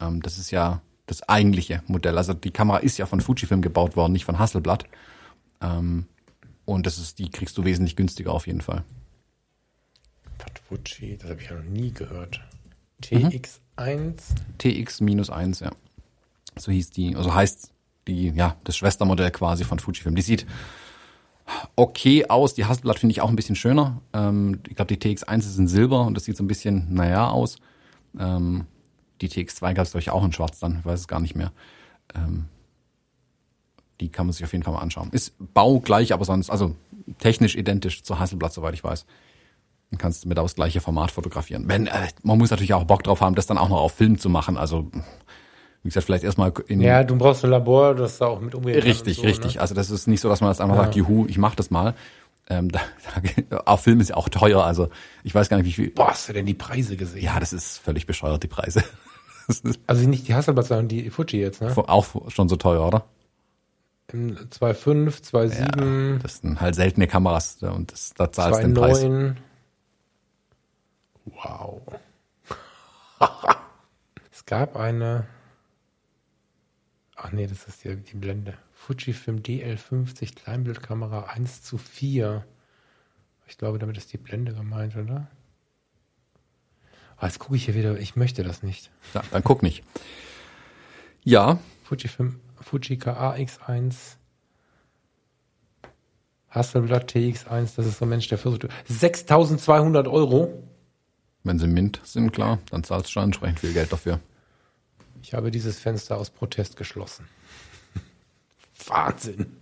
Ähm, das ist ja das eigentliche Modell. Also die Kamera ist ja von Fujifilm gebaut worden, nicht von Hasselblad. Ähm, und das ist, die kriegst du wesentlich günstiger auf jeden Fall. Fuji, das habe ich ja noch nie gehört. TX1? TX-1, ja. So hieß die, also heißt die, ja, das Schwestermodell quasi von Fujifilm. Die sieht okay aus. Die Hasselblad finde ich auch ein bisschen schöner. Ähm, ich glaube, die TX1 ist in Silber und das sieht so ein bisschen, naja, aus. Ähm, die TX2 gab es, glaube ich, auch in Schwarz dann, ich weiß es gar nicht mehr. Ähm, die kann man sich auf jeden Fall mal anschauen. Ist baugleich, aber sonst, also technisch identisch zur Hasselblatt, soweit ich weiß. Dann kannst du mit das gleiche Format fotografieren. Wenn, äh, man muss natürlich auch Bock drauf haben, das dann auch noch auf Film zu machen. Also, wie gesagt, vielleicht erstmal in. Ja, du brauchst ein Labor, das da auch mit umgehen Richtig, so, richtig. Ne? Also das ist nicht so, dass man das einfach ja. sagt, juhu, ich mach das mal. Ähm, da, da, auf Film ist ja auch teuer, also ich weiß gar nicht, wie viel. Boah, hast du denn die Preise gesehen? Ja, das ist völlig bescheuert, die Preise. also nicht die Hasselblad, sondern die Fuji jetzt, ne? Auch schon so teuer, oder? 2.5, 2.7. Ja, das sind halt seltene Kameras und das, da zahlst du den Preis. 9. Wow. es gab eine. Ach nee, das ist die, die Blende. Fujifilm DL50 Kleinbildkamera 1 zu 4. Ich glaube, damit ist die Blende gemeint, oder? Ah, jetzt gucke ich hier wieder. Ich möchte das nicht. Ja, dann guck nicht. Ja. Fujifilm Fuji KA-X1, Hasselblad TX1, das ist so ein Mensch, der versucht. 6200 Euro. Wenn sie Mint sind, klar, dann zahlst du schon entsprechend viel Geld dafür. Ich habe dieses Fenster aus Protest geschlossen. Wahnsinn.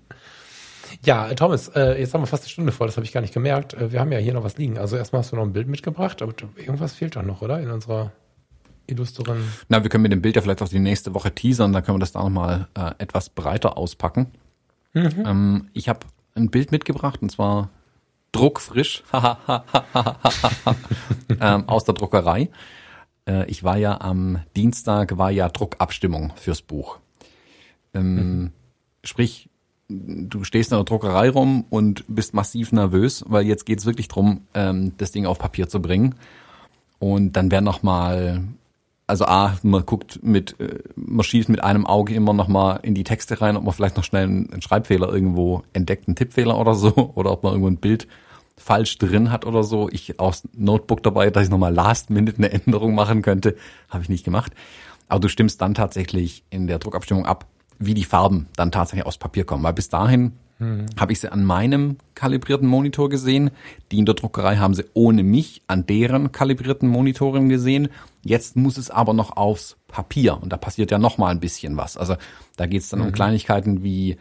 Ja, Thomas, äh, jetzt haben wir fast eine Stunde voll, das habe ich gar nicht gemerkt. Äh, wir haben ja hier noch was liegen. Also erstmal hast du noch ein Bild mitgebracht, aber irgendwas fehlt doch noch, oder? In unserer illustren. Na, wir können mit dem Bild ja vielleicht auch die nächste Woche teasern, dann können wir das da nochmal äh, etwas breiter auspacken. Mhm. Ähm, ich habe ein Bild mitgebracht und zwar druckfrisch ähm, aus der Druckerei. Äh, ich war ja am Dienstag, war ja Druckabstimmung fürs Buch. Ähm, mhm. Sprich, du stehst in der Druckerei rum und bist massiv nervös, weil jetzt geht es wirklich drum, ähm, das Ding auf Papier zu bringen. Und dann werden nochmal also A, man guckt mit, äh, man schießt mit einem Auge immer noch mal in die Texte rein, ob man vielleicht noch schnell einen Schreibfehler irgendwo entdeckt, einen Tippfehler oder so, oder ob man irgendwo ein Bild falsch drin hat oder so. Ich aus Notebook dabei, dass ich nochmal last minute eine Änderung machen könnte, habe ich nicht gemacht. Aber du stimmst dann tatsächlich in der Druckabstimmung ab, wie die Farben dann tatsächlich aus Papier kommen. Weil bis dahin mhm. habe ich sie an meinem kalibrierten Monitor gesehen. Die in der Druckerei haben sie ohne mich an deren kalibrierten Monitoren gesehen. Jetzt muss es aber noch aufs Papier und da passiert ja noch mal ein bisschen was. Also da geht es dann mhm. um Kleinigkeiten wie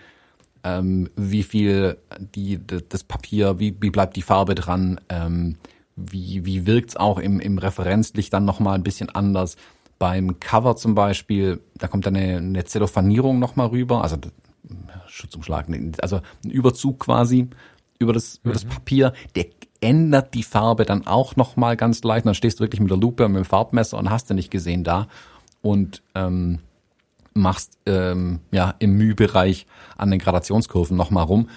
ähm, wie viel die das Papier, wie, wie bleibt die Farbe dran, ähm, wie, wie wirkt's auch im, im Referenzlicht dann noch mal ein bisschen anders. Beim Cover zum Beispiel, da kommt dann eine, eine Zellophanierung noch mal rüber, also Schutzumschlag, also ein Überzug quasi über das, mhm. über das mhm. Papier, der ändert die Farbe dann auch noch mal ganz leicht. Dann stehst du wirklich mit der Lupe und mit dem Farbmesser und hast du nicht gesehen da und ähm, machst ähm, ja im Mühbereich an den Gradationskurven noch mal rum,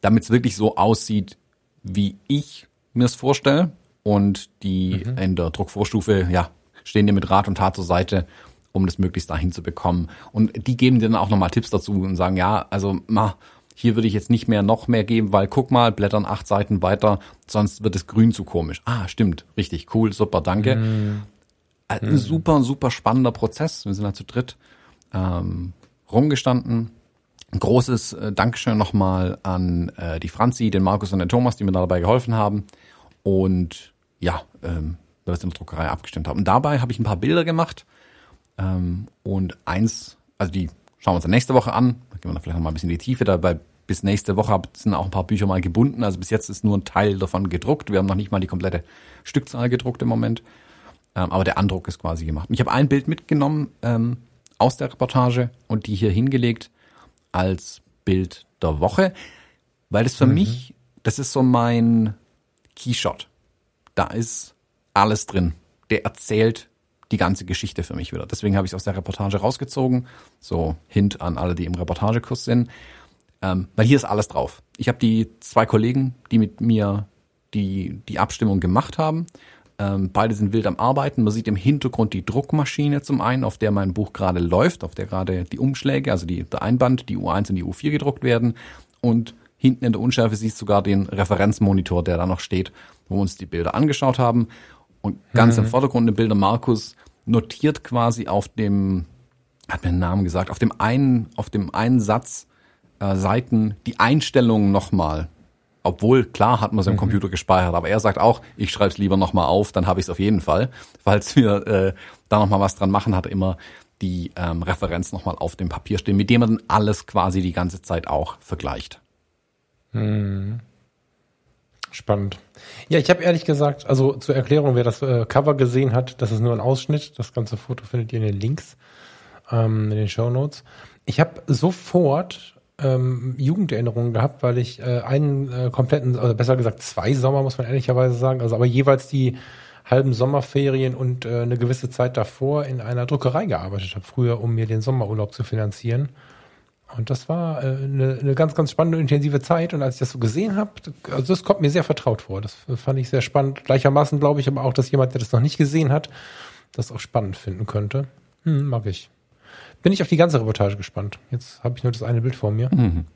damit es wirklich so aussieht, wie ich mir es vorstelle. Und die mhm. in der Druckvorstufe ja stehen dir mit Rat und Tat zur Seite um das möglichst dahin zu bekommen. Und die geben dir dann auch nochmal Tipps dazu und sagen, ja, also ma, hier würde ich jetzt nicht mehr noch mehr geben, weil guck mal, blättern acht Seiten weiter, sonst wird es grün zu komisch. Ah, stimmt, richtig, cool, super, danke. Mm. Ein mm. super, super spannender Prozess. Wir sind da zu dritt ähm, rumgestanden. Ein großes äh, Dankeschön nochmal an äh, die Franzi, den Markus und den Thomas, die mir dabei geholfen haben. Und ja, ähm, wir das in der Druckerei abgestimmt haben. Und dabei habe ich ein paar Bilder gemacht ähm, und eins, also die schauen wir uns dann nächste Woche an. Da gehen wir da vielleicht noch mal ein bisschen in die Tiefe. Dabei bis nächste Woche sind auch ein paar Bücher mal gebunden. Also bis jetzt ist nur ein Teil davon gedruckt. Wir haben noch nicht mal die komplette Stückzahl gedruckt im Moment. Ähm, aber der Andruck ist quasi gemacht. Ich habe ein Bild mitgenommen ähm, aus der Reportage und die hier hingelegt als Bild der Woche, weil das für mhm. mich, das ist so mein Keyshot. Da ist alles drin. Der erzählt die ganze Geschichte für mich wieder. Deswegen habe ich es aus der Reportage rausgezogen. So Hint an alle, die im Reportagekurs sind. Ähm, weil hier ist alles drauf. Ich habe die zwei Kollegen, die mit mir die, die Abstimmung gemacht haben. Ähm, beide sind wild am Arbeiten. Man sieht im Hintergrund die Druckmaschine zum einen, auf der mein Buch gerade läuft, auf der gerade die Umschläge, also die, der Einband, die U1 und die U4 gedruckt werden. Und hinten in der Unschärfe siehst du sogar den Referenzmonitor, der da noch steht, wo wir uns die Bilder angeschaut haben. Und ganz mhm. im Vordergrund im Bilder Markus notiert quasi auf dem, hat mir einen Namen gesagt, auf dem einen, auf dem einen Satz äh, Seiten die Einstellungen nochmal. Obwohl, klar hat man es im mhm. Computer gespeichert, aber er sagt auch, ich schreibe es lieber nochmal auf, dann habe ich es auf jeden Fall. Falls wir äh, da nochmal was dran machen, hat er immer die ähm, Referenz nochmal auf dem Papier stehen, mit dem man dann alles quasi die ganze Zeit auch vergleicht. Mhm. Spannend. Ja, ich habe ehrlich gesagt, also zur Erklärung, wer das äh, Cover gesehen hat, das ist nur ein Ausschnitt. Das ganze Foto findet ihr in den Links, ähm, in den Show Notes. Ich habe sofort ähm, Jugenderinnerungen gehabt, weil ich äh, einen äh, kompletten, oder besser gesagt zwei Sommer, muss man ehrlicherweise sagen, also aber jeweils die halben Sommerferien und äh, eine gewisse Zeit davor in einer Druckerei gearbeitet habe, früher, um mir den Sommerurlaub zu finanzieren. Und das war äh, eine, eine ganz, ganz spannende und intensive Zeit. Und als ich das so gesehen habe, also das kommt mir sehr vertraut vor. Das fand ich sehr spannend. Gleichermaßen glaube ich aber auch, dass jemand, der das noch nicht gesehen hat, das auch spannend finden könnte. Hm, mag ich. Bin ich auf die ganze Reportage gespannt. Jetzt habe ich nur das eine Bild vor mir. Mhm.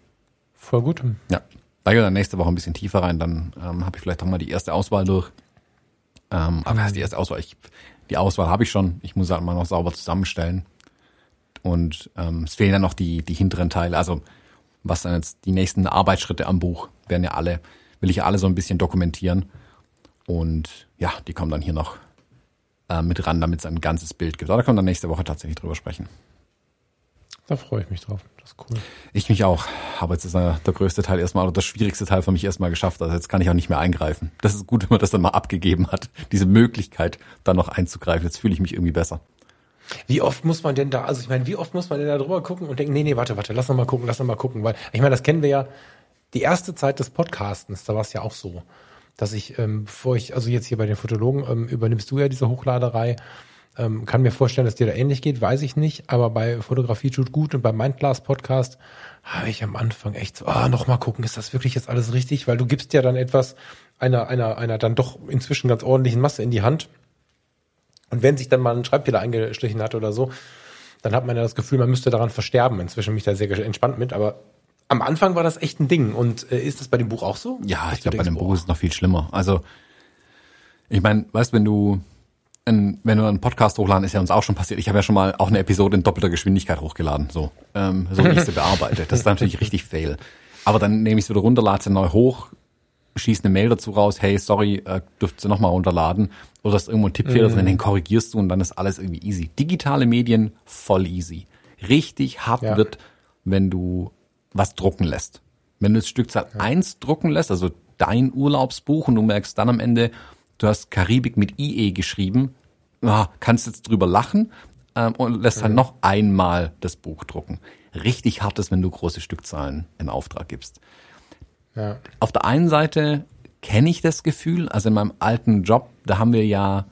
Voll gut. Ja. Da gehen wir dann nächste Woche ein bisschen tiefer rein. Dann ähm, habe ich vielleicht auch mal die erste Auswahl durch. Ähm, aber ist die erste Auswahl? Ich, die Auswahl habe ich schon. Ich muss halt mal noch sauber zusammenstellen. Und ähm, es fehlen dann noch die, die hinteren Teile. Also was dann jetzt die nächsten Arbeitsschritte am Buch werden ja alle, will ich ja alle so ein bisschen dokumentieren. Und ja, die kommen dann hier noch äh, mit ran, damit es ein ganzes Bild gibt. Aber da können wir dann nächste Woche tatsächlich drüber sprechen. Da freue ich mich drauf. Das ist cool. Ich mich auch. Aber jetzt ist der größte Teil erstmal, oder das schwierigste Teil für mich erstmal geschafft. Also jetzt kann ich auch nicht mehr eingreifen. Das ist gut, wenn man das dann mal abgegeben hat. Diese Möglichkeit, da noch einzugreifen. Jetzt fühle ich mich irgendwie besser. Wie oft muss man denn da, also ich meine, wie oft muss man denn da drüber gucken und denken, nee, nee, warte, warte, lass noch mal gucken, lass noch mal gucken, weil ich meine, das kennen wir ja, die erste Zeit des Podcastens, da war es ja auch so, dass ich, ähm, bevor ich, also jetzt hier bei den Fotologen, ähm, übernimmst du ja diese Hochladerei, ähm, kann mir vorstellen, dass dir da ähnlich geht, weiß ich nicht, aber bei Fotografie tut gut und beim Mindclass Podcast habe ich am Anfang echt so, ah, noch mal gucken, ist das wirklich jetzt alles richtig, weil du gibst ja dann etwas einer, einer, einer dann doch inzwischen ganz ordentlichen Masse in die Hand und wenn sich dann mal ein Schreibfehler eingeschlichen hat oder so, dann hat man ja das Gefühl, man müsste daran versterben. Inzwischen bin ich da sehr entspannt mit, aber am Anfang war das echt ein Ding. Und äh, ist das bei dem Buch auch so? Ja, ich glaube, bei dem Buch ist es noch viel schlimmer. Also, ich meine, weißt wenn du ein, wenn du einen Podcast hochladen, ist ja uns auch schon passiert. Ich habe ja schon mal auch eine Episode in doppelter Geschwindigkeit hochgeladen, so, ähm, so wie ich sie bearbeite. Das ist natürlich richtig fail. Aber dann nehme ich es wieder runter, lade es neu hoch, schieße eine Mail dazu raus, hey, sorry, äh, dürft ihr nochmal runterladen. Oder ist irgendwo ein Tippfehler Mhm. drin, den korrigierst du und dann ist alles irgendwie easy. Digitale Medien voll easy. Richtig hart Ja. wird, wenn du was drucken lässt. Wenn du das Stückzahl eins drucken lässt, also dein Urlaubsbuch und du merkst dann am Ende, du hast Karibik mit IE geschrieben, ah, kannst jetzt drüber lachen ähm, und lässt halt noch einmal das Buch drucken. Richtig hart ist, wenn du große Stückzahlen in Auftrag gibst. Ja. Auf der einen Seite kenne ich das Gefühl, also in meinem alten Job, da haben wir ja,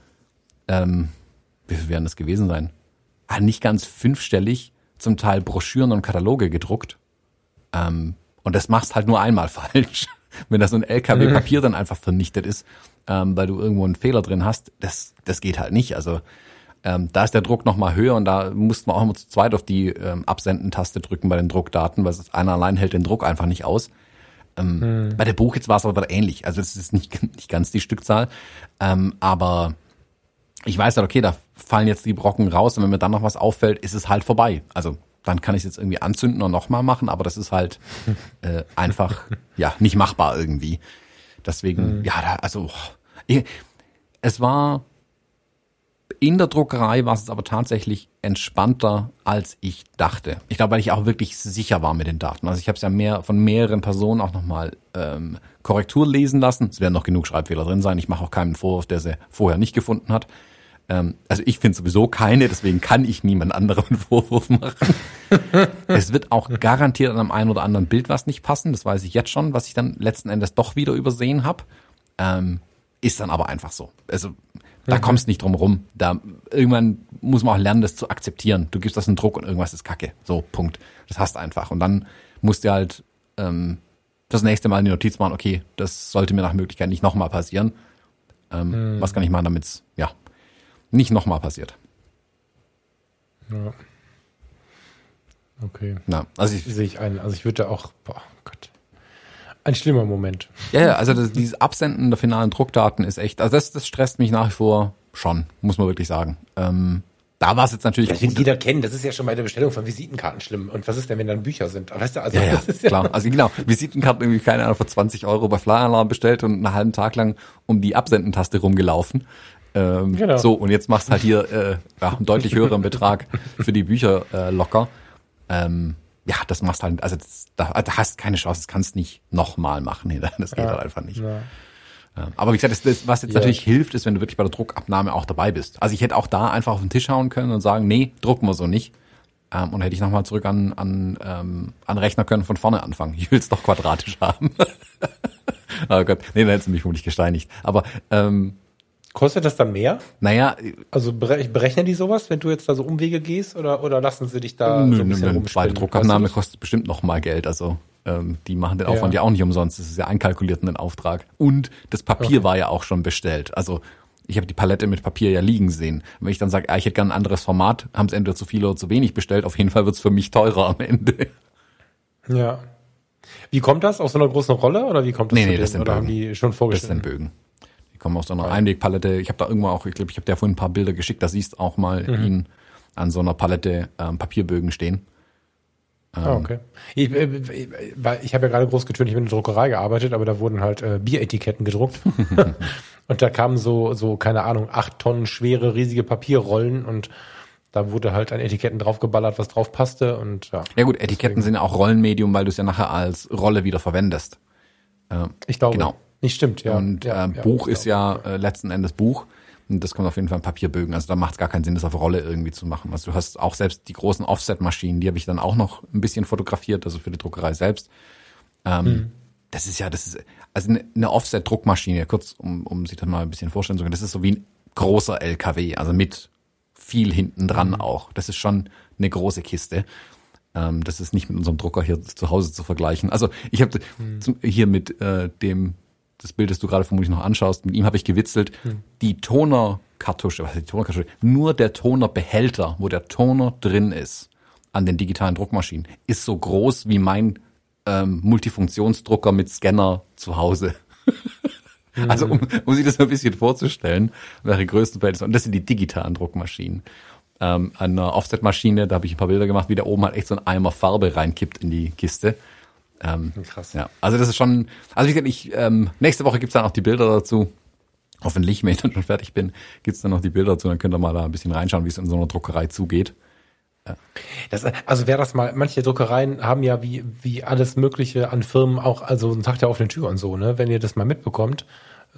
ähm, wie viel werden das gewesen sein? Ah, nicht ganz fünfstellig, zum Teil Broschüren und Kataloge gedruckt. Ähm, und das machst halt nur einmal falsch. Wenn das so ein LKW Papier dann einfach vernichtet ist, ähm, weil du irgendwo einen Fehler drin hast, das, das geht halt nicht. Also ähm, da ist der Druck noch mal höher und da mussten wir auch immer zu zweit auf die ähm, Absenden-Taste drücken bei den Druckdaten, weil einer allein hält den Druck einfach nicht aus. Ähm, Bei der Buch jetzt war es aber ähnlich. Also es ist nicht, nicht ganz die Stückzahl, ähm, aber ich weiß halt, okay, da fallen jetzt die Brocken raus und wenn mir dann noch was auffällt, ist es halt vorbei. Also dann kann ich es jetzt irgendwie anzünden und nochmal machen, aber das ist halt äh, einfach ja nicht machbar irgendwie. Deswegen, ja, da, also ich, es war in der Druckerei war es aber tatsächlich entspannter, als ich dachte. Ich glaube, weil ich auch wirklich sicher war mit den Daten. Also ich habe es ja mehr von mehreren Personen auch nochmal ähm, Korrektur lesen lassen. Es werden noch genug Schreibfehler drin sein. Ich mache auch keinen Vorwurf, der sie vorher nicht gefunden hat. Ähm, also ich finde sowieso keine, deswegen kann ich niemand anderem einen Vorwurf machen. es wird auch garantiert an einem einen oder anderen Bild was nicht passen. Das weiß ich jetzt schon, was ich dann letzten Endes doch wieder übersehen habe. Ähm, ist dann aber einfach so. Also da kommst nicht drum rum. Da irgendwann muss man auch lernen, das zu akzeptieren. Du gibst das einen Druck und irgendwas ist Kacke. So Punkt. Das hast einfach. Und dann musst du halt ähm, das nächste Mal in die Notiz machen. Okay, das sollte mir nach Möglichkeit nicht nochmal passieren. Ähm, Was kann ich machen, damit es ja nicht nochmal passiert? ja. Okay. Na, also ich, Sehe ich ein. Also ich würde auch, boah. Ein schlimmer Moment. Ja, ja, also das, dieses Absenden der finalen Druckdaten ist echt, also das, das stresst mich nach wie vor schon, muss man wirklich sagen. Ähm, da war es jetzt natürlich Das wird gut. jeder kennen. Das ist ja schon bei der Bestellung von Visitenkarten schlimm. Und was ist denn, wenn dann Bücher sind? Weißt du, also Ja, ja, das ist ja, klar. Also genau, Visitenkarten irgendwie keine Ahnung für 20 Euro bei Flyalarm bestellt und einen halben Tag lang um die Absendentaste rumgelaufen. Ähm, Genau. So, und jetzt machst halt hier äh, ja, einen deutlich höheren Betrag für die Bücher äh, locker. Ähm, ja, das machst halt, also das, da, da hast keine Chance, das kannst nicht nochmal machen. Nee, Das geht Ja. halt einfach nicht. Ja. Ja. Aber wie gesagt, das, das, was jetzt Ja. natürlich hilft, ist, wenn du wirklich bei der Druckabnahme auch dabei bist. Also ich hätte auch da einfach auf den Tisch hauen können und sagen, nee, drucken wir so nicht. Ähm, und hätte ich nochmal zurück an, an, ähm, an Rechner können von vorne anfangen. Ich will es doch quadratisch haben. oh Gott, nee, dann hättest du mich vermutlich gesteinigt. Aber ähm, Kostet das dann mehr? naja, Also bere- berechnen die sowas, wenn du jetzt da so Umwege gehst oder, oder lassen sie dich da nö, so ein nö, bisschen nö, rumspinnen? zweite Druckabnahme kostet bestimmt noch mal Geld. Also ähm, die machen den Ja. Aufwand ja. auch nicht umsonst. Das ist ja einkalkuliert in den Auftrag. Und das Papier Okay. war ja auch schon bestellt. Also ich habe die Palette mit Papier ja liegen sehen. Wenn ich dann sage, ah, ich hätte gerne ein anderes Format, haben es entweder zu viel oder zu wenig bestellt. Auf jeden Fall wird's für mich teurer am Ende. das? Ja. Wie kommt das? Aus so einer großen Rolle oder wie kommt das Nee, nee, denen? das sind Oder haben Bögen. die schon Das vorgestellt? sind Bögen. Die kommen aus so einer Einwegpalette. Ich habe da irgendwo auch, ich glaube, ich habe dir vorhin ein paar Bilder geschickt. Da siehst auch mal Mhm. ihn an so einer Palette ähm, Papierbögen stehen. Ah, okay. Ich, äh, weil ich habe ja gerade groß getönt, ich habe in der Druckerei gearbeitet, aber da wurden halt äh, Bieretiketten gedruckt. und da kamen so, so, keine Ahnung, acht Tonnen schwere, riesige Papierrollen und da wurde halt an Etiketten draufgeballert, was drauf passte und ja. Ja gut, Etiketten sind ja auch Rollenmedium, weil du es ja nachher als Rolle wieder verwendest. Ich glaube, Genau. Nicht stimmt, ja. Und ja, äh, ja, Buch ja. ist ja äh, letzten Endes Buch. Und das kommt auf jeden Fall in Papierbögen. Also da macht es gar keinen Sinn, das auf Rolle irgendwie zu machen. Also du hast auch selbst die großen Offset-Maschinen, die habe ich dann auch noch ein bisschen fotografiert, also für die Druckerei selbst. Ähm, Hm. Das ist ja, das ist, also eine, eine Offset-Druckmaschine, kurz, um, um sich das mal ein bisschen vorstellen zu können, das ist so wie ein großer LKW, also mit viel hinten dran Mhm. auch. Das ist schon eine große Kiste. Ähm, das ist nicht mit unserem Drucker hier zu Hause zu vergleichen. Also ich habe zum- hier mit äh, dem, das Bild, das du gerade vermutlich noch anschaust, mit ihm habe ich gewitzelt, die Tonerkartusche, was ist die Tonerkartusche? Nur der Tonerbehälter, wo der Toner drin ist, an den digitalen Druckmaschinen, ist so groß wie mein ähm, Multifunktionsdrucker mit Scanner zu Hause. Also um, um sich das ein bisschen vorzustellen, welche größten Verhältnisse. Und das sind die digitalen Druckmaschinen. Ähm, an einer Offset-Maschine, da habe ich ein paar Bilder gemacht, wie der oben halt echt so ein Eimer Farbe reinkippt in die Kiste. Ähm, Krass. Ja, also das ist schon, also wie gesagt, ich, ähm, nächste Woche gibt's dann auch die Bilder dazu. Hoffentlich, wenn ich dann schon fertig bin, gibt's dann noch die Bilder dazu, dann könnt ihr mal da ein bisschen reinschauen, wie es in so einer Druckerei zugeht. Ja. Das, also wer das mal, manche Druckereien haben ja wie, wie alles Mögliche an Firmen auch, also einen Tag der offenen Tür und so, ne? Wenn ihr das mal mitbekommt,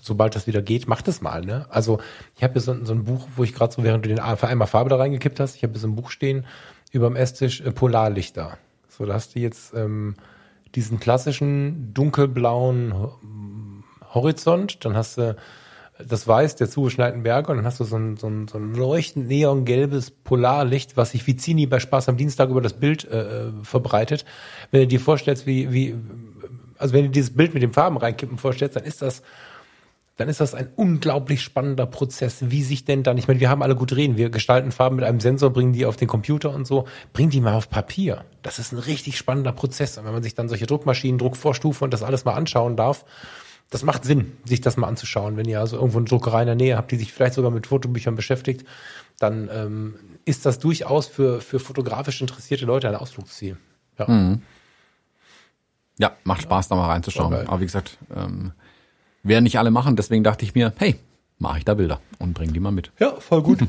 sobald das wieder geht, macht es mal, ne? Also ich habe hier so, so, ein Buch, wo ich gerade so, während du den einmal Farbe da reingekippt hast, ich habe hier so ein Buch stehen über dem Esstisch äh, Polarlichter. So, da hast du jetzt ähm, diesen klassischen dunkelblauen Horizont, dann hast du das Weiß der zugeschneiten Berge und dann hast du so ein, so ein, so ein leuchtend neongelbes Polarlicht, was sich wie Zini bei Spaß am Dienstag über das Bild äh, verbreitet. Wenn du dir vorstellst, wie, wie, also wenn du dieses Bild mit den Farben reinkippen vorstellst, dann ist das dann ist das ein unglaublich spannender Prozess. Wie sich denn dann, ich meine, wir haben alle gut reden, wir gestalten Farben mit einem Sensor, bringen die auf den Computer und so, bringen die mal auf Papier. Das ist ein richtig spannender Prozess. Und wenn man sich dann solche Druckmaschinen, Druckvorstufen und das alles mal anschauen darf, das macht Sinn, sich das mal anzuschauen. Wenn ihr also irgendwo eine Druckerei in der Nähe habt, die sich vielleicht sogar mit Fotobüchern beschäftigt, dann ähm, ist das durchaus für, für fotografisch interessierte Leute ein Ausflugsziel. Ja, mhm. ja macht Spaß, da mal reinzuschauen. Aber wie gesagt, ähm, werden nicht alle machen, deswegen dachte ich mir, hey, mache ich da Bilder und bring die mal mit. Ja, voll gut.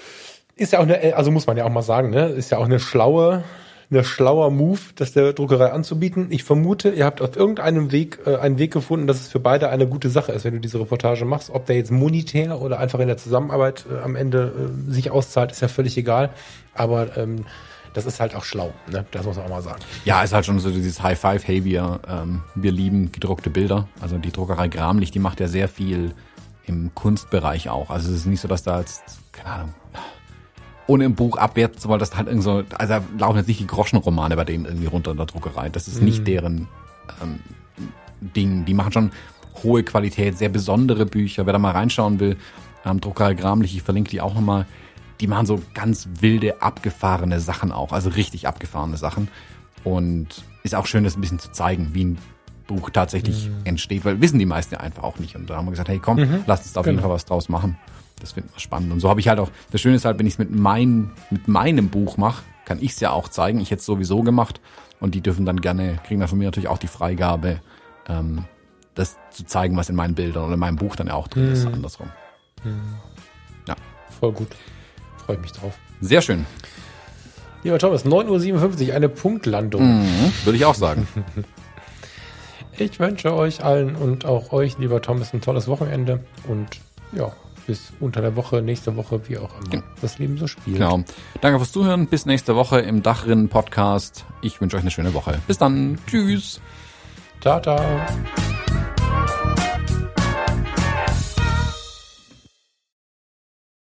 ist ja auch eine, also muss man ja auch mal sagen, ne, ist ja auch eine schlaue ein schlauer Move, das der Druckerei anzubieten. Ich vermute, ihr habt auf irgendeinem Weg äh, einen Weg gefunden, dass es für beide eine gute Sache ist, wenn du diese Reportage machst. Ob der jetzt monetär oder einfach in der Zusammenarbeit äh, am Ende äh, sich auszahlt, ist ja völlig egal. Aber ähm, das ist halt auch schlau, ne? Das muss man auch mal sagen. Ja, ist halt schon so dieses High Five, hey, wir, ähm, wir lieben gedruckte Bilder. Also die Druckerei Gramlich, die macht ja sehr viel im Kunstbereich auch. Also es ist nicht so, dass da jetzt, keine Ahnung, ohne im Buch abwerten zu wollen, das halt irgendwie so, also da laufen jetzt nicht die Groschenromane bei denen irgendwie runter in der Druckerei. Das ist nicht mhm. deren ähm, Ding. Die machen schon hohe Qualität, sehr besondere Bücher. Wer da mal reinschauen will, ähm, Druckerei Gramlich, ich verlinke die auch nochmal. Die machen so ganz wilde, abgefahrene Sachen auch, also richtig abgefahrene Sachen. Und ist auch schön, das ein bisschen zu zeigen, wie ein Buch tatsächlich mhm. entsteht, weil wissen die meisten ja einfach auch nicht. Und da haben wir gesagt, hey komm, mhm. lasst uns da auf genau. jeden Fall was draus machen das finden wir spannend. Und so habe ich halt auch, das Schöne ist halt, wenn ich es mit, mein, mit meinem Buch mache, kann ich es ja auch zeigen. Ich hätte es sowieso gemacht und die dürfen dann gerne, kriegen dann von mir natürlich auch die Freigabe, ähm, das zu zeigen, was in meinen Bildern oder in meinem Buch dann ja auch drin mhm. ist, andersrum. Mhm. Ja. Voll gut. Freue mich drauf. Sehr schön. Lieber Thomas, 9.57 Uhr, eine Punktlandung. Mhm, würde ich auch sagen. ich wünsche euch allen und auch euch, lieber Thomas, ein tolles Wochenende und ja, bis unter der Woche, nächste Woche, wie auch immer. Ja. Das Leben so spielt. Genau. Danke fürs Zuhören. Bis nächste Woche im Dachrinnen Podcast. Ich wünsche euch eine schöne Woche. Bis dann. Tschüss. Ciao, ciao.